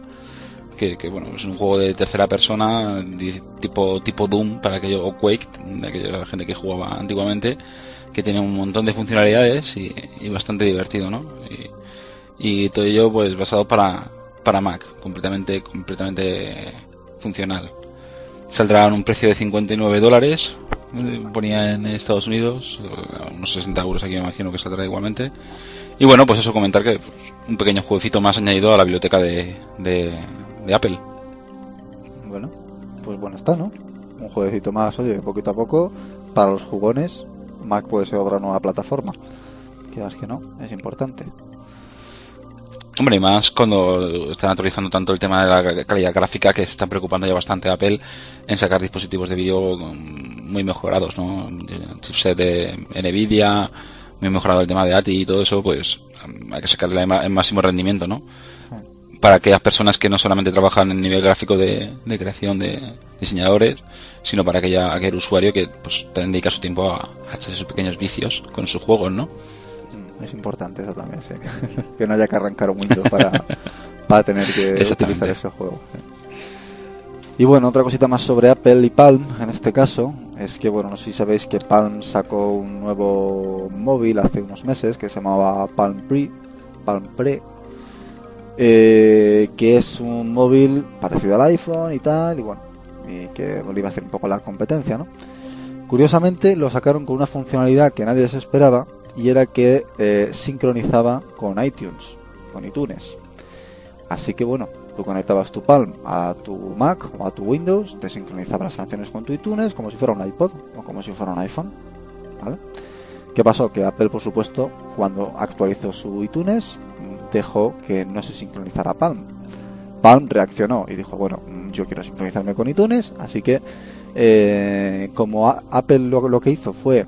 Que, que, bueno, es un juego de tercera persona, tipo, tipo Doom para aquello, o Quake, de aquella gente que jugaba antiguamente, que tiene un montón de funcionalidades y, y bastante divertido, ¿no? Y, y todo ello pues basado para, para Mac, completamente, completamente funcional. Saldrá a un precio de 59 dólares, ponía en Estados Unidos, unos 60 euros aquí me imagino que saldrá igualmente. Y bueno, pues eso comentar que pues, un pequeño jueguecito más añadido a la biblioteca de, de, de Apple. Bueno, pues bueno está, ¿no? Un jueguecito más, oye, poquito a poco, para los jugones, Mac puede ser otra nueva plataforma. Quieras que no, es importante. Hombre, y más cuando están actualizando tanto el tema de la calidad gráfica que se están preocupando ya bastante Apple en sacar dispositivos de vídeo muy mejorados, ¿no? El chipset de Nvidia, muy mejorado el tema de ATI y todo eso, pues hay que sacarle el máximo rendimiento, ¿no? Para aquellas personas que no solamente trabajan en nivel gráfico de, de creación de diseñadores, sino para aquella, aquel usuario que pues también dedica su tiempo a, a echarse sus pequeños vicios con sus juegos, ¿no? Es importante eso también, sí. que no haya que arrancar un Windows para, para tener que utilizar ese juego. sí. Y bueno, otra cosita más sobre Apple y Palm, en este caso, es que, bueno, no sé si sabéis que Palm sacó un nuevo móvil hace unos meses que se llamaba Palm Pre, Palm Pre, eh, que es un móvil parecido al iPhone y tal, y bueno, y que le iba a hacer un poco la competencia, ¿no? Curiosamente lo sacaron con una funcionalidad que nadie se esperaba y era que eh, sincronizaba con iTunes, con iTunes. Así que bueno, tú conectabas tu Palm a tu Mac o a tu Windows, te sincronizaba las canciones con tu iTunes como si fuera un iPod o como si fuera un iPhone. ¿Qué pasó? Que Apple, por supuesto, cuando actualizó su iTunes, dejó que no se sincronizara Palm. Palm reaccionó y dijo, bueno, yo quiero sincronizarme con iTunes, así que eh, como Apple lo que hizo fue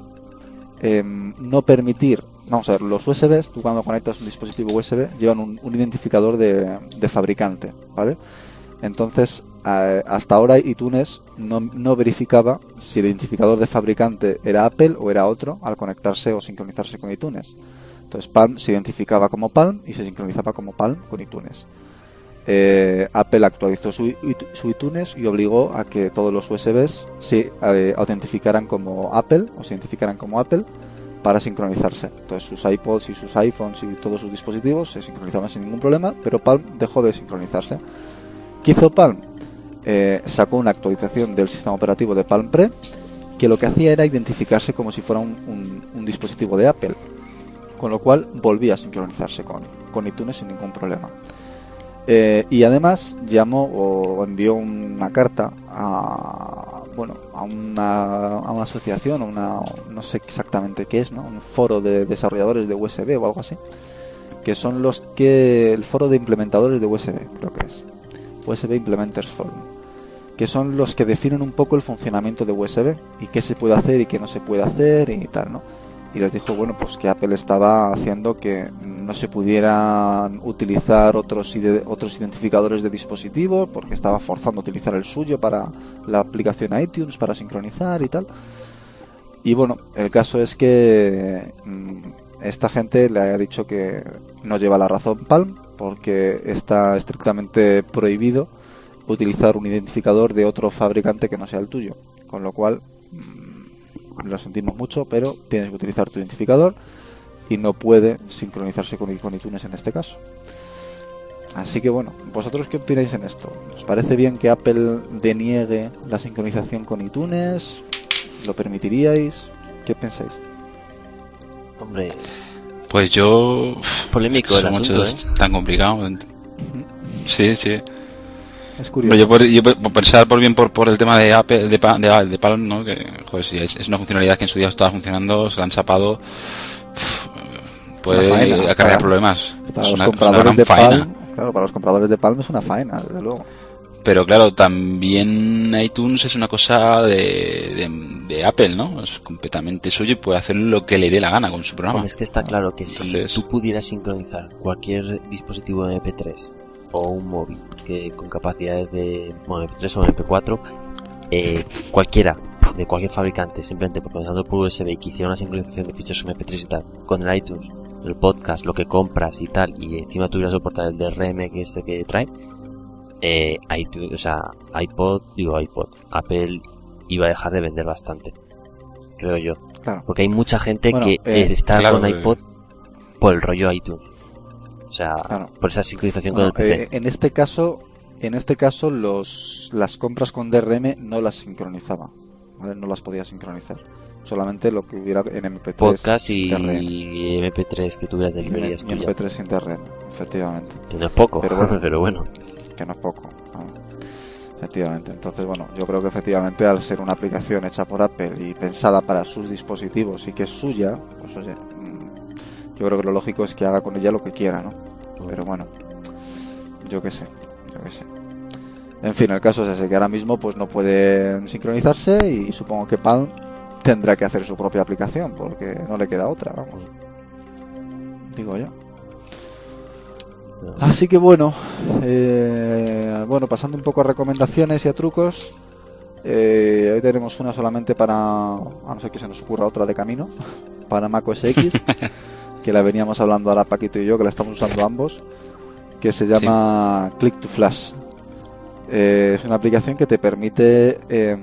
em, no permitir, vamos a ver, los USBs, tú cuando conectas un dispositivo USB llevan un, identificador de, fabricante, ¿vale? Entonces, hasta ahora iTunes no, no verificaba si el identificador de fabricante era Apple o era otro al conectarse o sincronizarse con iTunes. Entonces Palm se identificaba como Palm y se sincronizaba como Palm con iTunes. Eh, Apple actualizó su, su iTunes y obligó a que todos los USBs se eh, autentificaran como Apple o se identificaran como Apple para sincronizarse. Entonces sus iPods y sus iPhones y todos sus dispositivos se sincronizaban sin ningún problema, pero Palm dejó de sincronizarse. ¿Qué hizo Palm? Eh, sacó una actualización del sistema operativo de Palm Pre que lo que hacía era identificarse como si fuera un, un- un dispositivo de Apple, con lo cual volvía a sincronizarse con, con iTunes sin ningún problema. Eh, y además llamó o envió una carta a bueno a una, a una asociación, una, no sé exactamente qué es, ¿no? un foro de desarrolladores de USB o algo así, que son los que el foro de implementadores de USB, creo que es USB Implementers Forum, que son los que definen un poco el funcionamiento de USB y qué se puede hacer y qué no se puede hacer y tal, ¿no? Y les dijo, bueno, pues que Apple estaba haciendo que no se pudieran utilizar otros, ide- otros identificadores de dispositivos porque estaba forzando a utilizar el suyo para la aplicación iTunes para sincronizar y tal. Y bueno, el caso es que mm, esta gente le ha dicho que no lleva la razón Palm porque está estrictamente prohibido utilizar un identificador de otro fabricante que no sea el tuyo. Con lo cual, mm, lo sentimos mucho, pero tienes que utilizar tu identificador y no puede sincronizarse con, con iTunes en este caso. Así que bueno, ¿vosotros qué opináis en esto? ¿Os parece bien que Apple deniegue la sincronización con iTunes? ¿Lo permitiríais? ¿Qué pensáis? Hombre, Pues yo... Polémico el asunto, es tan complicado. Sí, sí. Es curioso. yo, por, yo por- pensar por bien por, por el tema de Apple, de, de, de Palm, ¿no? Que, joder, si es, es una funcionalidad que en su día estaba funcionando, se la han chapado, puede faena, acarrear para- problemas. Para Es los una, es una compradores gran de faena. Palm, claro, para los compradores de Palm es una faena, desde luego. Pero claro, también iTunes es una cosa de, de, de Apple, ¿no? Es completamente suyo y puede hacer lo que le dé la gana con su programa. es que está claro que si Entonces- tú pudieras sincronizar cualquier dispositivo MP3 o un móvil que con capacidades de bueno, MP3 o MP4, eh, cualquiera de cualquier fabricante, simplemente procesando por USB y que hiciera una sincronización de ficheros MP3 y tal, con el iTunes, el podcast, lo que compras y tal, y encima tuviera soportar el DRM que este que trae, eh, iTunes, o sea, iPod, digo iPod, Apple iba a dejar de vender bastante, creo yo. Claro. Porque hay mucha gente Bueno, que eh, está claro, con iPod por el rollo iTunes. O sea, Claro. por esa sincronización Bueno, con el PC. eh, en este caso, en este caso los las compras con DRM no las sincronizaba, ¿vale? No las podía sincronizar. Solamente lo que hubiera en MP3 Podcast y DRM. MP3 que tuvieras de librerías en tuyas. MP3 sin DRM, efectivamente. Que no es poco, Pero pero bueno. bueno. que no es poco. ¿no? Efectivamente. Entonces, bueno, yo creo que efectivamente al ser una aplicación hecha por Apple y pensada para sus dispositivos y que es suya, pues oye, yo creo que lo lógico es que haga con ella lo que quiera, ¿no? Pero bueno, yo qué sé, yo qué sé. En fin, el caso es ese, que ahora mismo pues no puede sincronizarse y supongo que Palm tendrá que hacer su propia aplicación porque no le queda otra, vamos. Digo yo. Así que bueno, eh, bueno, pasando un poco a recomendaciones y a trucos, eh, hoy tenemos una solamente para, a no ser que se nos ocurra otra de camino, para Mac OS X, que la veníamos hablando ahora Paquito y yo, que la estamos usando ambos, que se llama Click to Flash. Eh, es una aplicación que te permite, eh,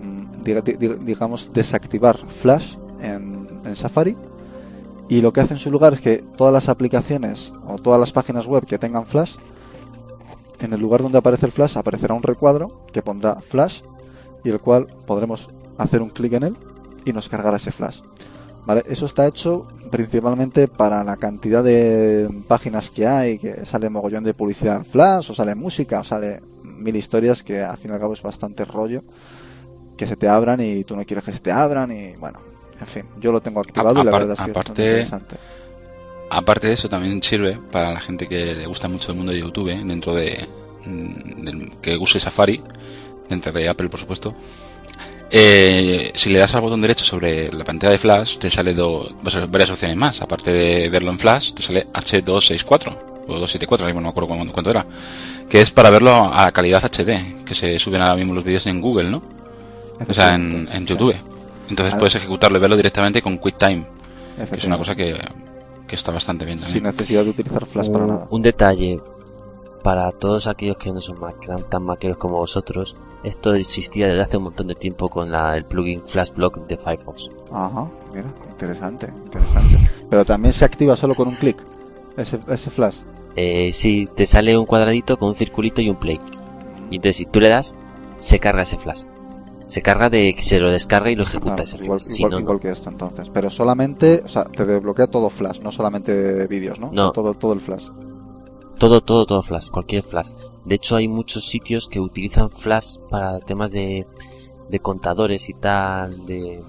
diga- di- digamos, desactivar Flash en, en Safari y lo que hace en su lugar es que todas las aplicaciones o todas las páginas web que tengan Flash, en el lugar donde aparece el Flash aparecerá un recuadro que pondrá Flash y el cual podremos hacer un clic en él y nos cargará ese Flash. ¿Vale? Eso está hecho principalmente para la cantidad de páginas que hay, que sale mogollón de publicidad en Flash, o sale música, o sale mil historias que al fin y al cabo es bastante rollo que se te abran y tú no quieres que se te abran y bueno, en fin, yo lo tengo activado y la verdad es que aparte- es interesante. Aparte de eso, también sirve para la gente que le gusta mucho el mundo de YouTube, ¿eh? dentro de, mm, del- que use Safari, dentro de Apple, por supuesto. Eh, si le das al botón derecho sobre la pantalla de Flash, te sale do- varias opciones más. Aparte de verlo en Flash, te sale H264 o 274, ahora mismo no me acuerdo cuánto, cuánto era. Que es para verlo a calidad HD, que se suben ahora mismo los vídeos en Google, ¿no? O sea, en, YouTube. Entonces puedes ejecutarlo y verlo directamente con QuickTime, que es una cosa que, que está bastante bien también. sin necesidad de utilizar Flash para nada. un detalle para todos aquellos que no son tan, maqueros como vosotros. Esto existía desde hace un montón de tiempo con la- el plugin FlashBlock de Firefox. Ajá, mira, interesante, interesante. Pero también se activa solo con un clic, ese, ese Flash. Eh, sí, te sale un cuadradito con un circulito y un play. Y entonces si tú le das, se carga ese flash. Se carga de que se lo descarga y lo ejecuta Claro, ese Ah, igual, flash. Si igual- no, no. igual que esto entonces. Pero solamente, o sea, te desbloquea todo Flash, no solamente vídeos, ¿no? No. Todo, todo el Flash. Todo, todo, todo flash, cualquier flash. De hecho, hay muchos sitios que utilizan flash para temas de, de contadores y tal, de...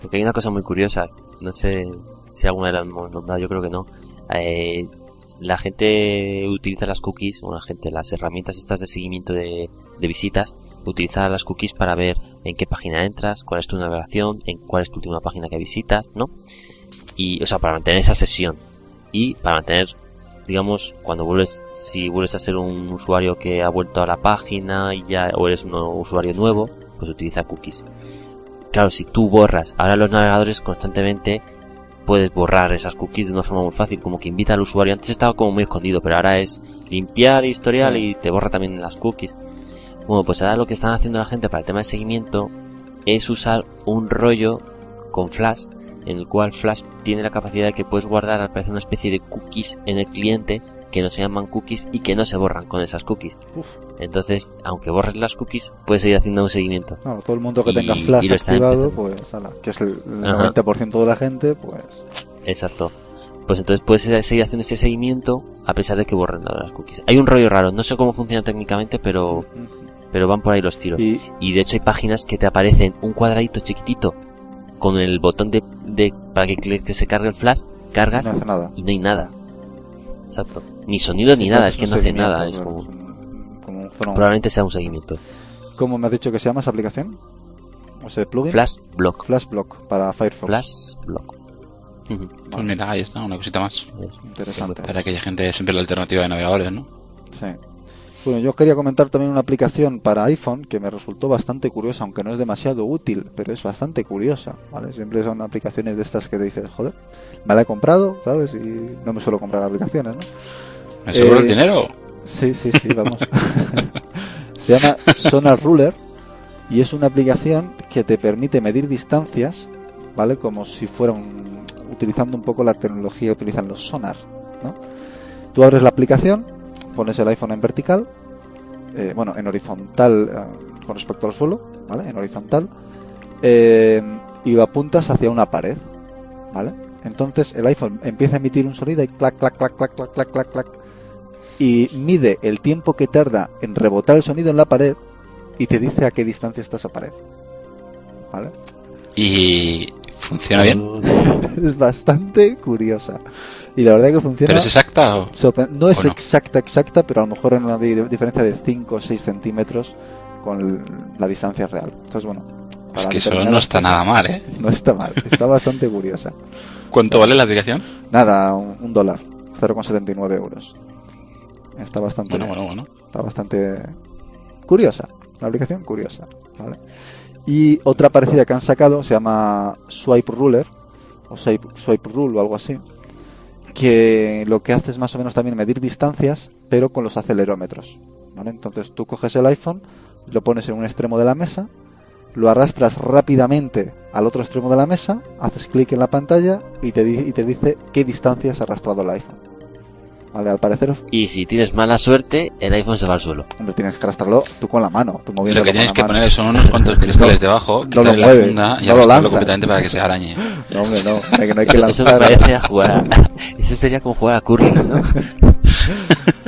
Porque hay una cosa muy curiosa, no sé si alguna la hemos nombrado, yo creo que no. Eh, la gente utiliza las cookies, o la gente, las herramientas estas de seguimiento de, de visitas, utiliza las cookies para ver en qué página entras, cuál es tu navegación, en cuál es tu última página que visitas, ¿no? Y, o sea, para mantener esa sesión. Y para mantener digamos, cuando vuelves, si vuelves a ser un usuario que ha vuelto a la página y ya, o eres un usuario nuevo, pues utiliza cookies. Claro, si tú borras, ahora los navegadores constantemente puedes borrar esas cookies de una forma muy fácil, como que invita al usuario. Antes estaba como muy escondido, pero ahora es limpiar historial y te borra también las cookies. Bueno, pues ahora lo que están haciendo la gente para el tema de seguimiento es usar un rollo con Flash en el cual Flash tiene la capacidad de que puedes guardar al parecer una especie de cookies en el cliente que no se llaman cookies y que no se borran con esas cookies. Uf. Entonces, aunque borres las cookies, puedes seguir haciendo un seguimiento. Claro, todo el mundo que Y- tenga Flash activado, pues, ala, que es el, el Ajá. 90% de la gente, pues, Exacto. Pues entonces puedes seguir haciendo ese seguimiento a pesar de que borren las cookies. Hay un rollo raro, no sé cómo funciona técnicamente, pero, pero van por ahí los tiros. y Y de hecho hay páginas que te aparecen un cuadradito chiquitito con el botón de, de para que, que se cargue el flash, cargas no hace nada. y no hay nada. Exacto. Ni sonido ni nada, es que no hace nada. Es como, un- como un fenómeno. probablemente sea un seguimiento. ¿Cómo me has dicho que se llama esa aplicación? O sea, plugin. Flash Block. Flash Block para Firefox. Flash Block. Pues mira, ahí está, una cosita más. Interesante. Para aquella gente siempre la alternativa de navegadores, ¿no? Sí. Bueno, yo quería comentar también una aplicación para iPhone que me resultó bastante curiosa, aunque no es demasiado útil, pero es bastante curiosa, ¿vale? Siempre son aplicaciones de estas que te dices, joder, me la he comprado, ¿sabes? Y no me suelo comprar aplicaciones, ¿no? ¿Me Eh, el dinero? Sí, sí, sí, vamos. Se llama Sonar Ruler y es una aplicación que te permite medir distancias, ¿vale? Como si fueran utilizando un poco la tecnología que utilizan los sonar, ¿no? Tú abres la aplicación, pones el iPhone en vertical, eh, bueno, en horizontal eh, con respecto al suelo, ¿vale? En horizontal, eh, y lo apuntas hacia una pared, ¿vale? Entonces el iPhone empieza a emitir un sonido y clac, clac, clac, clac, clac, clac, clac, clac, y mide el tiempo que tarda en rebotar el sonido en la pared y te dice a qué distancia está esa pared. ¿Vale? ¿Y funciona bien? Es bastante curiosa. Y la verdad que funciona. ¿Pero es exacta o...? no es ¿O no? exacta, exacta, pero a lo mejor en una di- diferencia de 5 o 6 centímetros con la distancia real. Entonces, bueno. Es que eso no está nada mal, ¿eh? No está mal, está bastante curiosa. ¿Cuánto vale la aplicación? Nada, un, un dólar, 0,79 euros. Está bastante Bueno, bueno, bueno. está bastante curiosa. Una aplicación curiosa. ¿vale? Y otra parecida que han sacado se llama Swipe Ruler o Swipe, Swipe Rule o algo así. Que lo que hace es más o menos también medir distancias, pero con los acelerómetros. ¿vale? Entonces tú coges el iPhone, lo pones en un extremo de la mesa, lo arrastras rápidamente al otro extremo de la mesa, haces clic en la pantalla y te, y te dice qué distancia has arrastrado el iPhone. Vale, al parecer Y si tienes mala suerte, el iPhone se va al suelo. Hombre, tienes que arrastrarlo tú con la mano, tú Lo que tienes que mano. poner son unos cuantos cristales debajo, no quitarle lo la mueve, funda y no lo arrastrarlo completamente para que se arañe. No, hombre, no, hay que, no hay que Eso, eso me lanzar, parece a jugar a... Eso sería como jugar a curling, ¿no?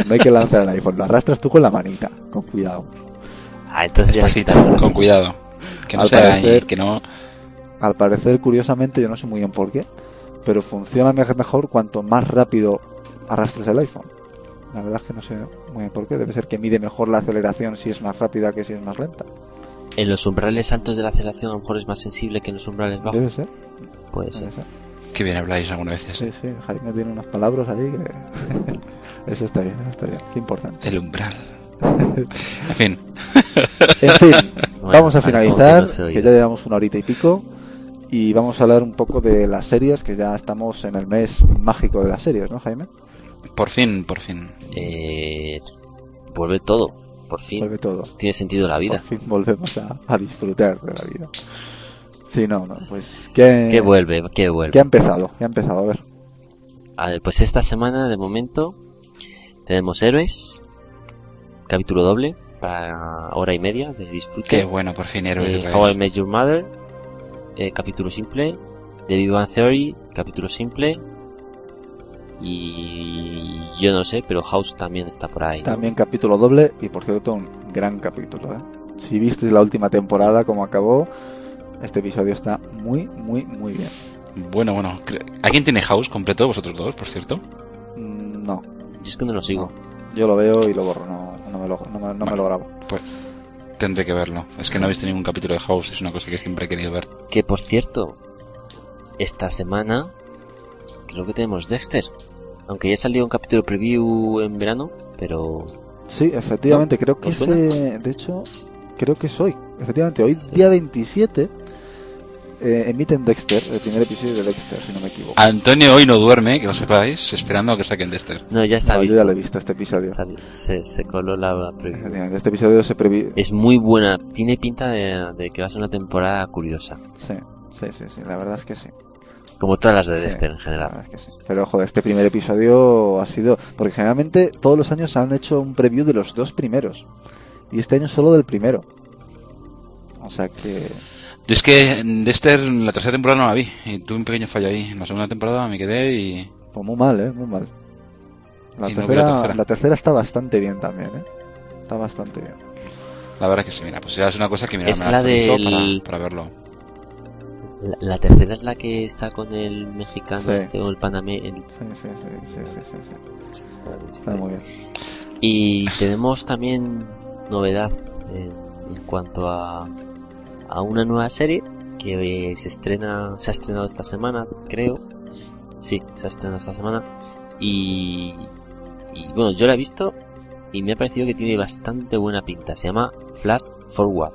no hay que lanzar el iPhone, lo arrastras tú con la manita, con cuidado. Ah, entonces ya Despacito, está. con cuidado. Que no Al se arañe, parecer- que no... Al parecer, curiosamente, yo no sé muy bien por qué, pero funciona me- mejor cuanto más rápido arrastres el iPhone. La verdad es que no sé muy bien por qué, debe ser que mide mejor la aceleración si es más rápida que si es más lenta. En los umbrales altos de la aceleración a lo mejor es más sensible que en los umbrales bajos. Debe ser, Puede ser. debe ser. Que bien habláis algunas veces. Sí, sí, Jaime tiene unas palabras ahí que... eso está bien, eso está bien, es importante. El umbral. En fin, En fin, Bueno, vamos a finalizar, no que ya llevamos una horita y pico, y vamos a hablar un poco de las series, que ya estamos en el mes mágico de las series, ¿no, Jaime? Por fin, por fin. Eh, vuelve todo, por fin. Vuelve todo. Tiene sentido la Por vida. fin volvemos a, a disfrutar de la vida. Sí, no, no, pues ¿qué, ¿Qué vuelve? ¿Qué vuelve? ¿qué ha empezado? ¿Qué ha empezado? A ver. A ver, pues esta semana de momento tenemos Héroes, capítulo doble para hora y media de disfrute. Qué bueno, por fin héroes. Eh, How I. Met Your Mother, eh, capítulo simple. The Big Bang Theory, capítulo simple. Y yo no sé, pero House también está por ahí. ¿no? También capítulo doble, y por cierto, un gran capítulo, ¿eh? Si visteis la última temporada, como acabó, este episodio está muy, muy, muy bien. Bueno, bueno. ¿Alguien tiene House completo? Vosotros dos, por cierto. Mm, No, Yo es que no lo sigo. yo lo veo y lo borro, no, no, me, lo, no, me, no me lo grabo. Tendré que verlo. Es que no he visto ningún capítulo de House. Es una cosa que siempre he querido ver. Que por cierto, esta semana creo que tenemos Dexter. Aunque ya salió un capítulo preview en verano, pero Sí, efectivamente, creo que ese, de hecho, creo que es hoy. Efectivamente, hoy, Sí. día 27, eh, emiten Dexter, el primer episodio de Dexter, si no me equivoco. Antonio hoy no duerme, que lo sepáis, esperando a que saquen Dexter. no, ya está No, yo visto. ya lo he visto este episodio. Se, se coló la preview. Este episodio se previ... Es muy buena, tiene pinta de, de que va a ser una temporada curiosa. Sí, sí, sí, sí, la verdad es que sí. Como todas las de Sí, Dexter en La general. verdad es que sí. Pero joder, este primer episodio ha sido... Porque generalmente todos los años han hecho un preview de los dos primeros. Y este año solo del primero. O sea que... Yo es que Dexter, la tercera temporada no la vi. Y tuve un pequeño fallo ahí. En la segunda temporada me quedé y. Pues muy mal, ¿eh? Muy mal. La, no tercera, la tercera. la tercera está bastante bien también, ¿eh? Está bastante bien. La verdad es que sí, mira, pues ya es una cosa que mira, Es me la del- para, para verlo. La, la tercera es la que está con el mexicano Sí. este o el panamé. el- Sí, sí, sí, sí, sí, está- está Está muy bien. Y tenemos también novedad en, en cuanto a, a una nueva serie que eh, se estrena, se ha estrenado esta semana, creo. Sí, se ha estrenado esta semana. Y, y bueno, yo la he visto y me ha parecido que tiene bastante buena pinta. Se llama Flash Forward.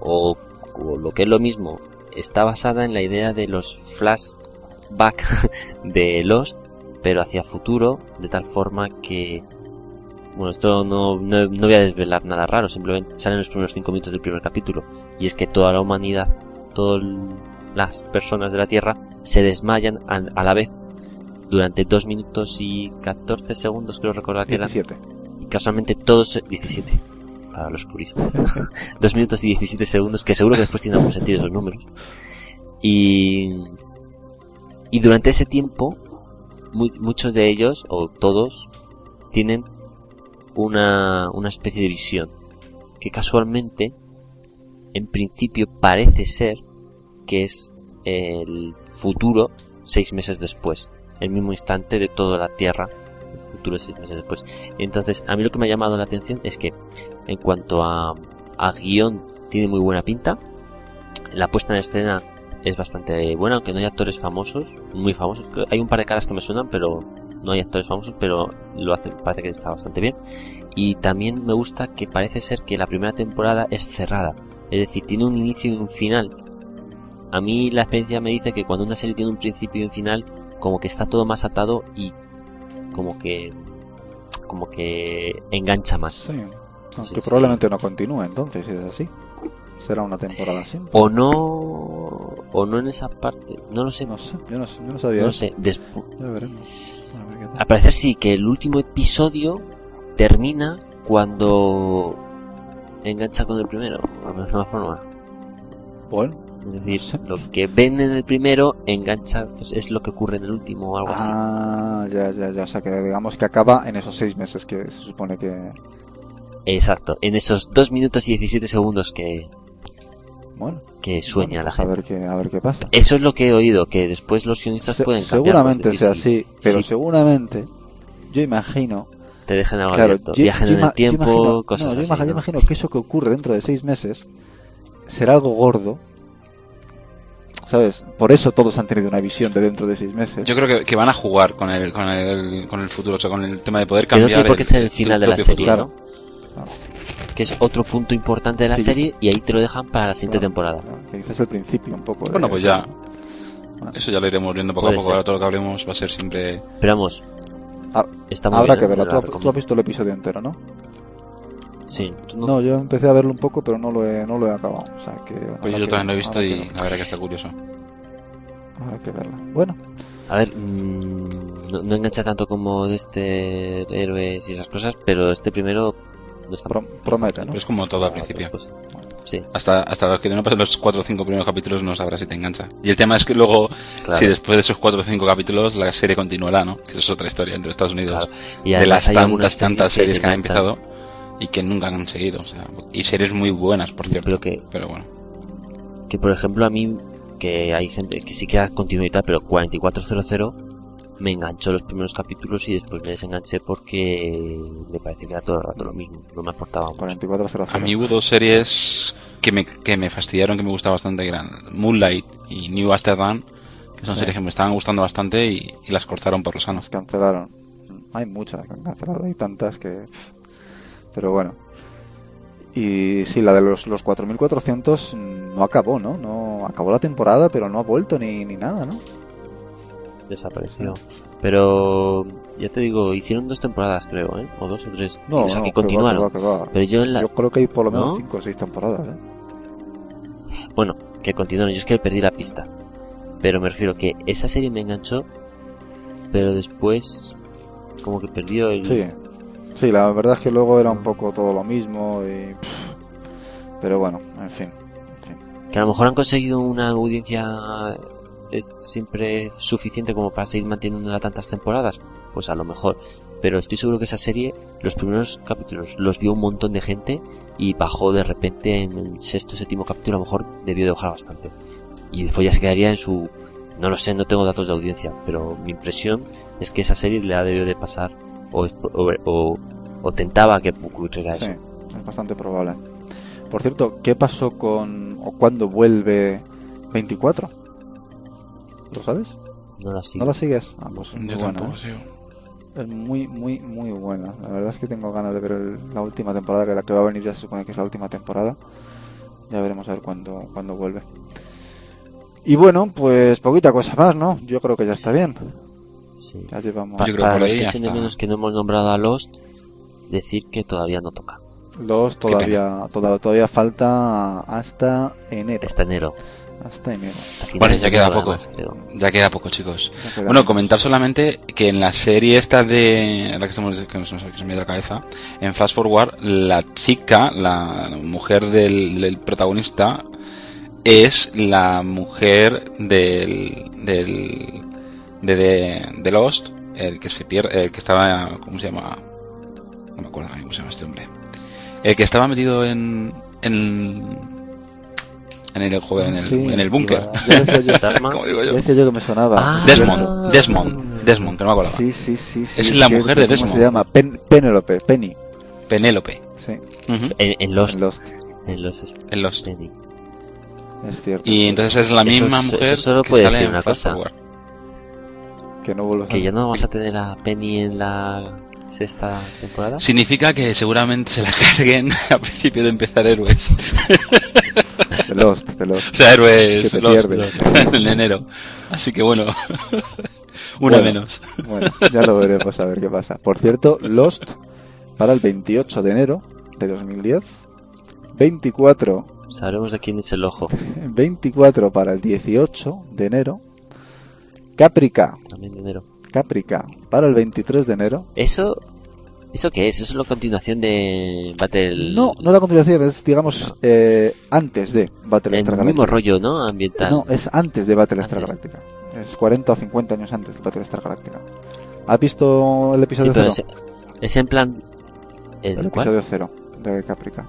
O, o lo que es lo mismo, está basada en la idea de los flashback de Lost, pero hacia futuro, de tal forma que... Bueno, esto no, no, no voy a desvelar nada raro, simplemente salen los primeros cinco minutos del primer capítulo. Y es que toda la humanidad, todas las personas de la Tierra, se desmayan a, a la vez durante 2 minutos y 14 segundos, creo recordar que eran. 17. Y casualmente todos 17 para los puristas. 2 minutos y 17 segundos, que seguro que después tienen algún sentido esos números. Y, y durante ese tiempo, mu- muchos de ellos, o todos, tienen una, una especie de visión. Que casualmente, en principio, parece ser que es el futuro seis meses después. El mismo instante de toda la Tierra. Después. Entonces, a mí lo que me ha llamado la atención es que, en cuanto a, guion, tiene muy buena pinta. La puesta en escena es bastante buena, aunque no hay actores famosos, muy famosos. Hay un par de caras que me suenan, pero no hay actores famosos, pero lo hacen, parece que está bastante bien. Y también me gusta que parece ser que la primera temporada es cerrada. Es decir, tiene un inicio y un final. A mí la experiencia me dice que cuando una serie tiene un principio y un final, como que está todo más atado y como que como que engancha más. Sí. Aunque Sí, sí. probablemente no continúe entonces, si es así. Será una temporada así. O no o no en esa parte, no lo sé, No sé, yo no, sé, yo no sabía. no lo eso. sé. Despu- Ya veremos. A ver qué tal. Al parecer sí, que el último episodio termina cuando engancha con el primero, de la misma forma. Bueno, Es decir, lo que ven en el primero engancha, pues es lo que ocurre en el último o algo así. ah, ya, ya, ya. O sea, que digamos que acaba en esos seis meses que se supone que. Exacto, en esos 2 minutos y 17 segundos que, Bueno, que sueña bueno, la pues a gente. ver qué, a ver qué pasa. Eso es lo que he oído, que después los guionistas Se- pueden cambiar. seguramente pues, sea decir, así, pero sí. seguramente, yo imagino, Te dejan algo claro, abierto. yo, Viajen yo en el tiempo, yo imagino, cosas no, yo así. imagino, yo ¿no? imagino que eso que ocurre dentro de seis meses será algo gordo, ¿sabes? Por eso todos han tenido una visión de dentro de seis meses. Yo creo que, que van a jugar con el, con el, con el futuro, o sea, con el tema de poder Que no cambiar. tiene por qué ser el final de la serie, futuro. Claro. ¿no? Que es otro punto importante de la Sí. serie y ahí te lo dejan para la siguiente Claro. temporada. Claro, que dices el principio un poco. de- Bueno, pues ya. Bueno, Eso ya lo iremos viendo poco Puede a poco. ser. Ahora todo lo que hablemos va a ser siempre. Pero vamos, Ah, está muy Habrá bien, que verlo. Tú, tú has visto el episodio entero, ¿no? Sí, no- No, yo empecé a verlo un poco, pero no lo he, no lo he acabado. O sea, que, Pues yo que- también lo he visto y que la verdad que está curioso. habrá que verlo. Bueno, A ver, mm, no, no engancha tanto como de este héroes y esas cosas, pero este primero no está Pro- promete, ¿no? Pero es como todo al Ah, principio. pues, sí, Hasta, hasta que no pasen los 4 o 5 primeros capítulos no sabrás si te engancha. Y el tema es que luego, claro. si después de esos 4 o 5 capítulos la serie continuará, ¿no? Que eso es otra historia entre Estados Unidos. claro. Y de las tantas, tantas series que han empezado y que nunca han seguido. O sea, y series muy buenas, por cierto. Pero que, Pero bueno. que por ejemplo a mí, que hay gente que sí que ha continuado y tal, pero 4400 me enganchó los primeros capítulos y después me desenganché porque me parecía que era todo el rato lo mismo, no me aportaba mucho. 4400. A mí hubo dos series que me, que me fastidiaron, que me gustaban bastante, que eran Moonlight y New Amsterdam, que son Sí. series que me estaban gustando bastante y, y las cortaron por lo sano. Las cancelaron. Hay muchas que han cancelado, hay tantas que. Pero bueno. Y sí, la de los, los 4400 no acabó, ¿no? no Acabó la temporada, pero no ha vuelto ni, ni nada, ¿no? Desapareció. Pero ya te digo, hicieron dos temporadas creo, ¿eh? O dos o tres. No, o sea, no, que que va, continuaron. que va, que va. Pero yo en la... Yo creo que hay por lo menos ¿No? 5 o 6 temporadas, ¿eh? Bueno, que continuaron. Yo es que perdí la pista. Pero me refiero que esa serie me enganchó, pero después como que perdió el... Sí. Sí, la verdad es que luego era un poco todo lo mismo y... Pero bueno, en fin. Que a lo mejor han conseguido una audiencia es siempre suficiente como para seguir manteniéndola tantas temporadas. Pues a lo mejor. Pero estoy seguro que esa serie, los primeros capítulos los vio un montón de gente y bajó de repente en el sexto séptimo capítulo. A lo mejor debió de bajar bastante. Y después ya se quedaría en su... No lo sé, no tengo datos de audiencia, pero mi impresión es que esa serie le ha debido de pasar o, es- o, o- o tentaba que ocurriera Sí, eso. es bastante probable. Por cierto, ¿qué pasó con... o cuándo vuelve 24? ¿Lo sabes? No la sigo. ¿No la sigues? Ah, pues Yo muy buena, tampoco, ¿eh? sí. es muy, muy, muy buena. La verdad es que tengo ganas de ver el- la última temporada, que la que va a venir ya se supone que es la última temporada. Ya veremos a ver cuándo, cuándo vuelve. Y bueno, pues poquita cosa más, ¿no? Yo creo que ya está bien. Sí. Ya llevamos Pa- Yo creo para por los ahí que echen de menos que no hemos nombrado a Lost, decir que todavía no toca. los todavía, toda- todavía falta hasta enero. Hasta enero. Hasta enero. Hasta Vale, ya queda poco. creo. Ya queda poco, chicos. Queda Bueno, comentar solamente que en la serie esta de la que estamos que no sé, que se me ido la cabeza, en Flash Forward, la chica, la mujer del, del protagonista, es la mujer del del de, de, de Lost, el que se pierde, el que estaba, ¿cómo se llama? No me acuerdo cómo se llama este hombre. El que estaba metido en en en el joder, en el, Sí, en el búnker. yo-. ¿Cómo digo ya yo? decía yo que me sonaba. Ah. Desmond, Desmond, Desmond, que no me acordaba. Sí, sí, sí, sí. Es la mujer de ¿cómo Desmond. se llama? Pen- Penélope, Penny. Penélope. Sí, En, en Lost. en Lost. En Lost es en Lost. Penny. Es cierto. Y entonces es la misma mujer eso solo que puede sale decir en una Flash cosa. Forward. Que no vuelve a Que ya no vamos a tener a Penny en la sexta temporada. Significa que seguramente se la carguen a principio de empezar héroes. De Lost, de Lost. O sea, héroes Que te Lost, pierdes. Lost, en enero. Así que bueno, una Bueno. menos. Bueno, ya lo veremos a ver qué pasa. Por cierto, Lost para el 28 de enero de 2010. 24, Sabremos de quién es el ojo. 24 para el 18 de enero. Caprica, También de enero. Caprica para el 23 de enero. Eso. ¿Eso qué es? ¿Eso es la continuación de Battle? No, no la continuación, es digamos eh, antes de Battle El Star mismo rollo, ¿no? Ambiental. No, es antes de Battle. Galactica. Es 40 o 50 años antes de Battle Star Galactica. ¿Has visto el Sí, episodio pero cero? es, es en plan. ¿El, El episodio cero de Caprica.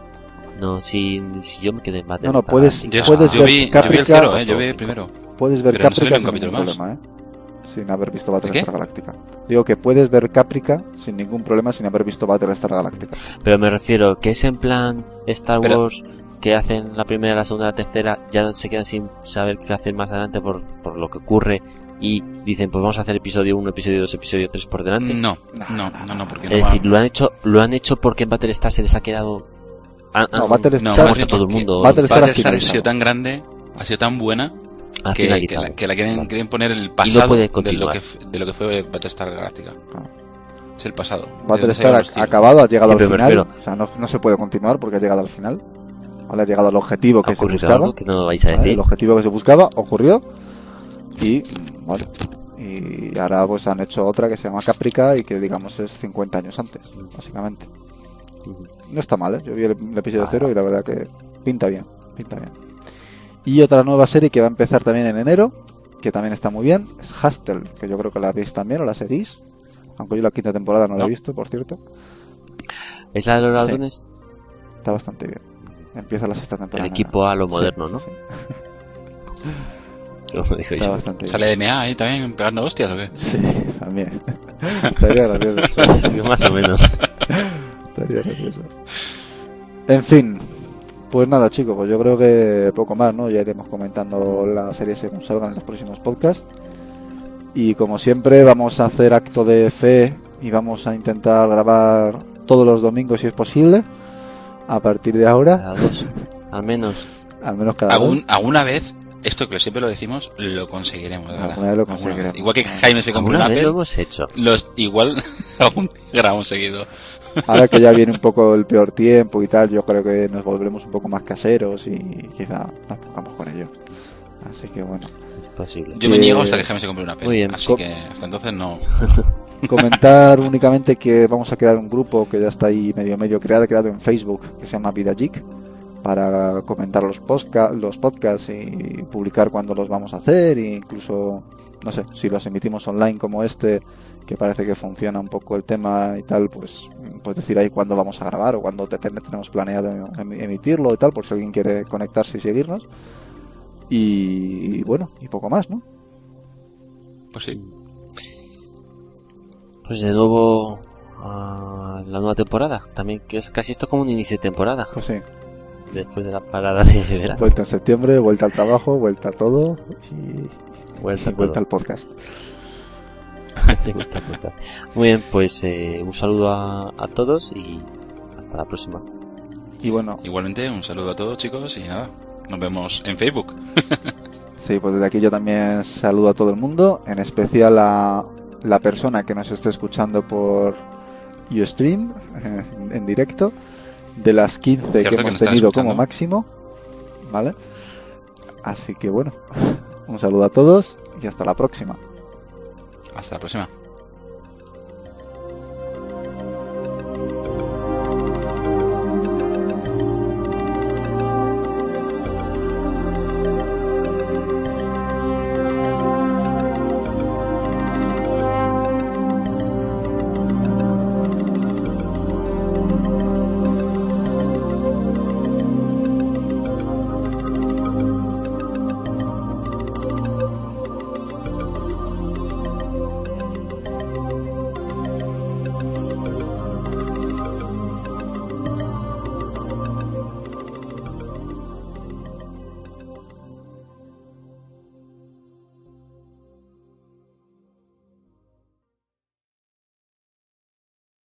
No, si, si yo me quedé en Battle No, no, Star puedes- Puedes yo ver vi, yo vi el Caprica- cero, eh, yo vi el primero. Puedes ver Pero no Caprica un sin capítulo ningún más. problema, ¿eh? Sin haber visto Battle qué? Star Galactica. Digo que puedes ver Caprica sin ningún problema sin haber visto Battle Star Galactica. Pero me refiero que es en plan Star Pero- Wars que hacen la primera, la segunda, la tercera, ya no se quedan sin saber qué hacer más adelante por, por lo que ocurre y dicen pues vamos a hacer episodio 1, episodio 2, episodio 3 por delante. No, no, no, no, porque no es va- decir, lo han hecho lo han hecho porque en Battle Star se les ha quedado... han- No, han- Battle No, Star- más muerto todo el mundo. Battlestar Battlestar ha sido tan grande, ha sido tan buena, ha que, que la, que la quieren, Vale. quieren poner el pasado puede de, lo que, de lo que fue Battlestar Galactica. Claro. Es el pasado. Battle De Star donde se ha acabado, ha llegado Sí, al final. O sea, no, no se puede continuar porque ha llegado al final. Vale, ha llegado al objetivo ¿Ha que se buscaba. algo que no vais a decir? El objetivo que se buscaba ocurrió. Y, vale. Y ahora pues han hecho otra que se llama Caprica y que digamos es 50 años antes, básicamente. No está mal, ¿eh? Yo vi el, el episodio Ah. cero y la verdad que pinta bien, pinta bien. Y otra nueva serie que va a empezar también en enero, que también está muy bien, es Hustle, que yo creo que la veis también o la seguís. Aunque yo la quinta temporada no, la he visto, por cierto. ¿Es la de los Sí. ladrones? Está bastante bien. Empieza la sexta temporada. El equipo A, lo moderno, sí, ¿no? sí. Como digo Está yo. bastante bien. ¿Sale DMA ahí también pegando hostias o qué? Sí, también. Estaría gracioso. Sí, Más o menos. Estaría gracioso. En fin, pues nada chicos, pues yo creo que poco más, ¿no? Ya iremos comentando la serie según salgan en los próximos podcasts. Y como siempre vamos a hacer acto de fe y vamos a intentar grabar todos los domingos si es posible. A partir de ahora, Cada dos. Al menos. al menos cada dos. Algún, alguna vez, esto que siempre lo decimos, lo conseguiremos. Alguna vez lo conseguiremos. Igual que Jaime se compró un Alguna vez lo Apple, hemos hecho. los, igual día grabamos seguido. Ahora que ya viene un poco el peor tiempo y tal, yo creo que nos volveremos un poco más caseros y quizá nos pongamos con ello. Así que bueno. Es posible. Yo me Eh, niego hasta que Jaime se compre una muy bien. Así Co- que hasta entonces no. Comentar únicamente que vamos a crear un grupo que ya está ahí medio medio creado, creado en Facebook, que se llama Vida Geek, para comentar los, los podcasts y publicar cuándo los vamos a hacer, e incluso, no sé, si los emitimos online como este, que parece que funciona un poco el tema y tal, pues, pues decir ahí cuándo vamos a grabar o cuándo te- tenemos planeado em- emitirlo y tal, por si alguien quiere conectarse y seguirnos. Y, bueno, y poco más, ¿no? Pues sí. Pues de nuevo a la nueva temporada. También que es casi esto como un inicio de temporada. Pues sí. Después de la parada de verano. Vuelta en septiembre, vuelta al trabajo, vuelta a todo y, Vuelta vuelta al podcast. Gusta apuntar. Muy bien, pues eh, un saludo a, a todos y hasta la próxima. Y bueno, Igualmente, un saludo a todos, chicos, y nada, nos vemos en Facebook. sí, pues desde aquí yo también saludo a todo el mundo, en especial a la persona que nos esté escuchando por Ustream eh, en directo, de las 15 Cierto que hemos tenido como máximo, ¿vale? Así que bueno, un saludo a todos y hasta la próxima. Hasta la próxima.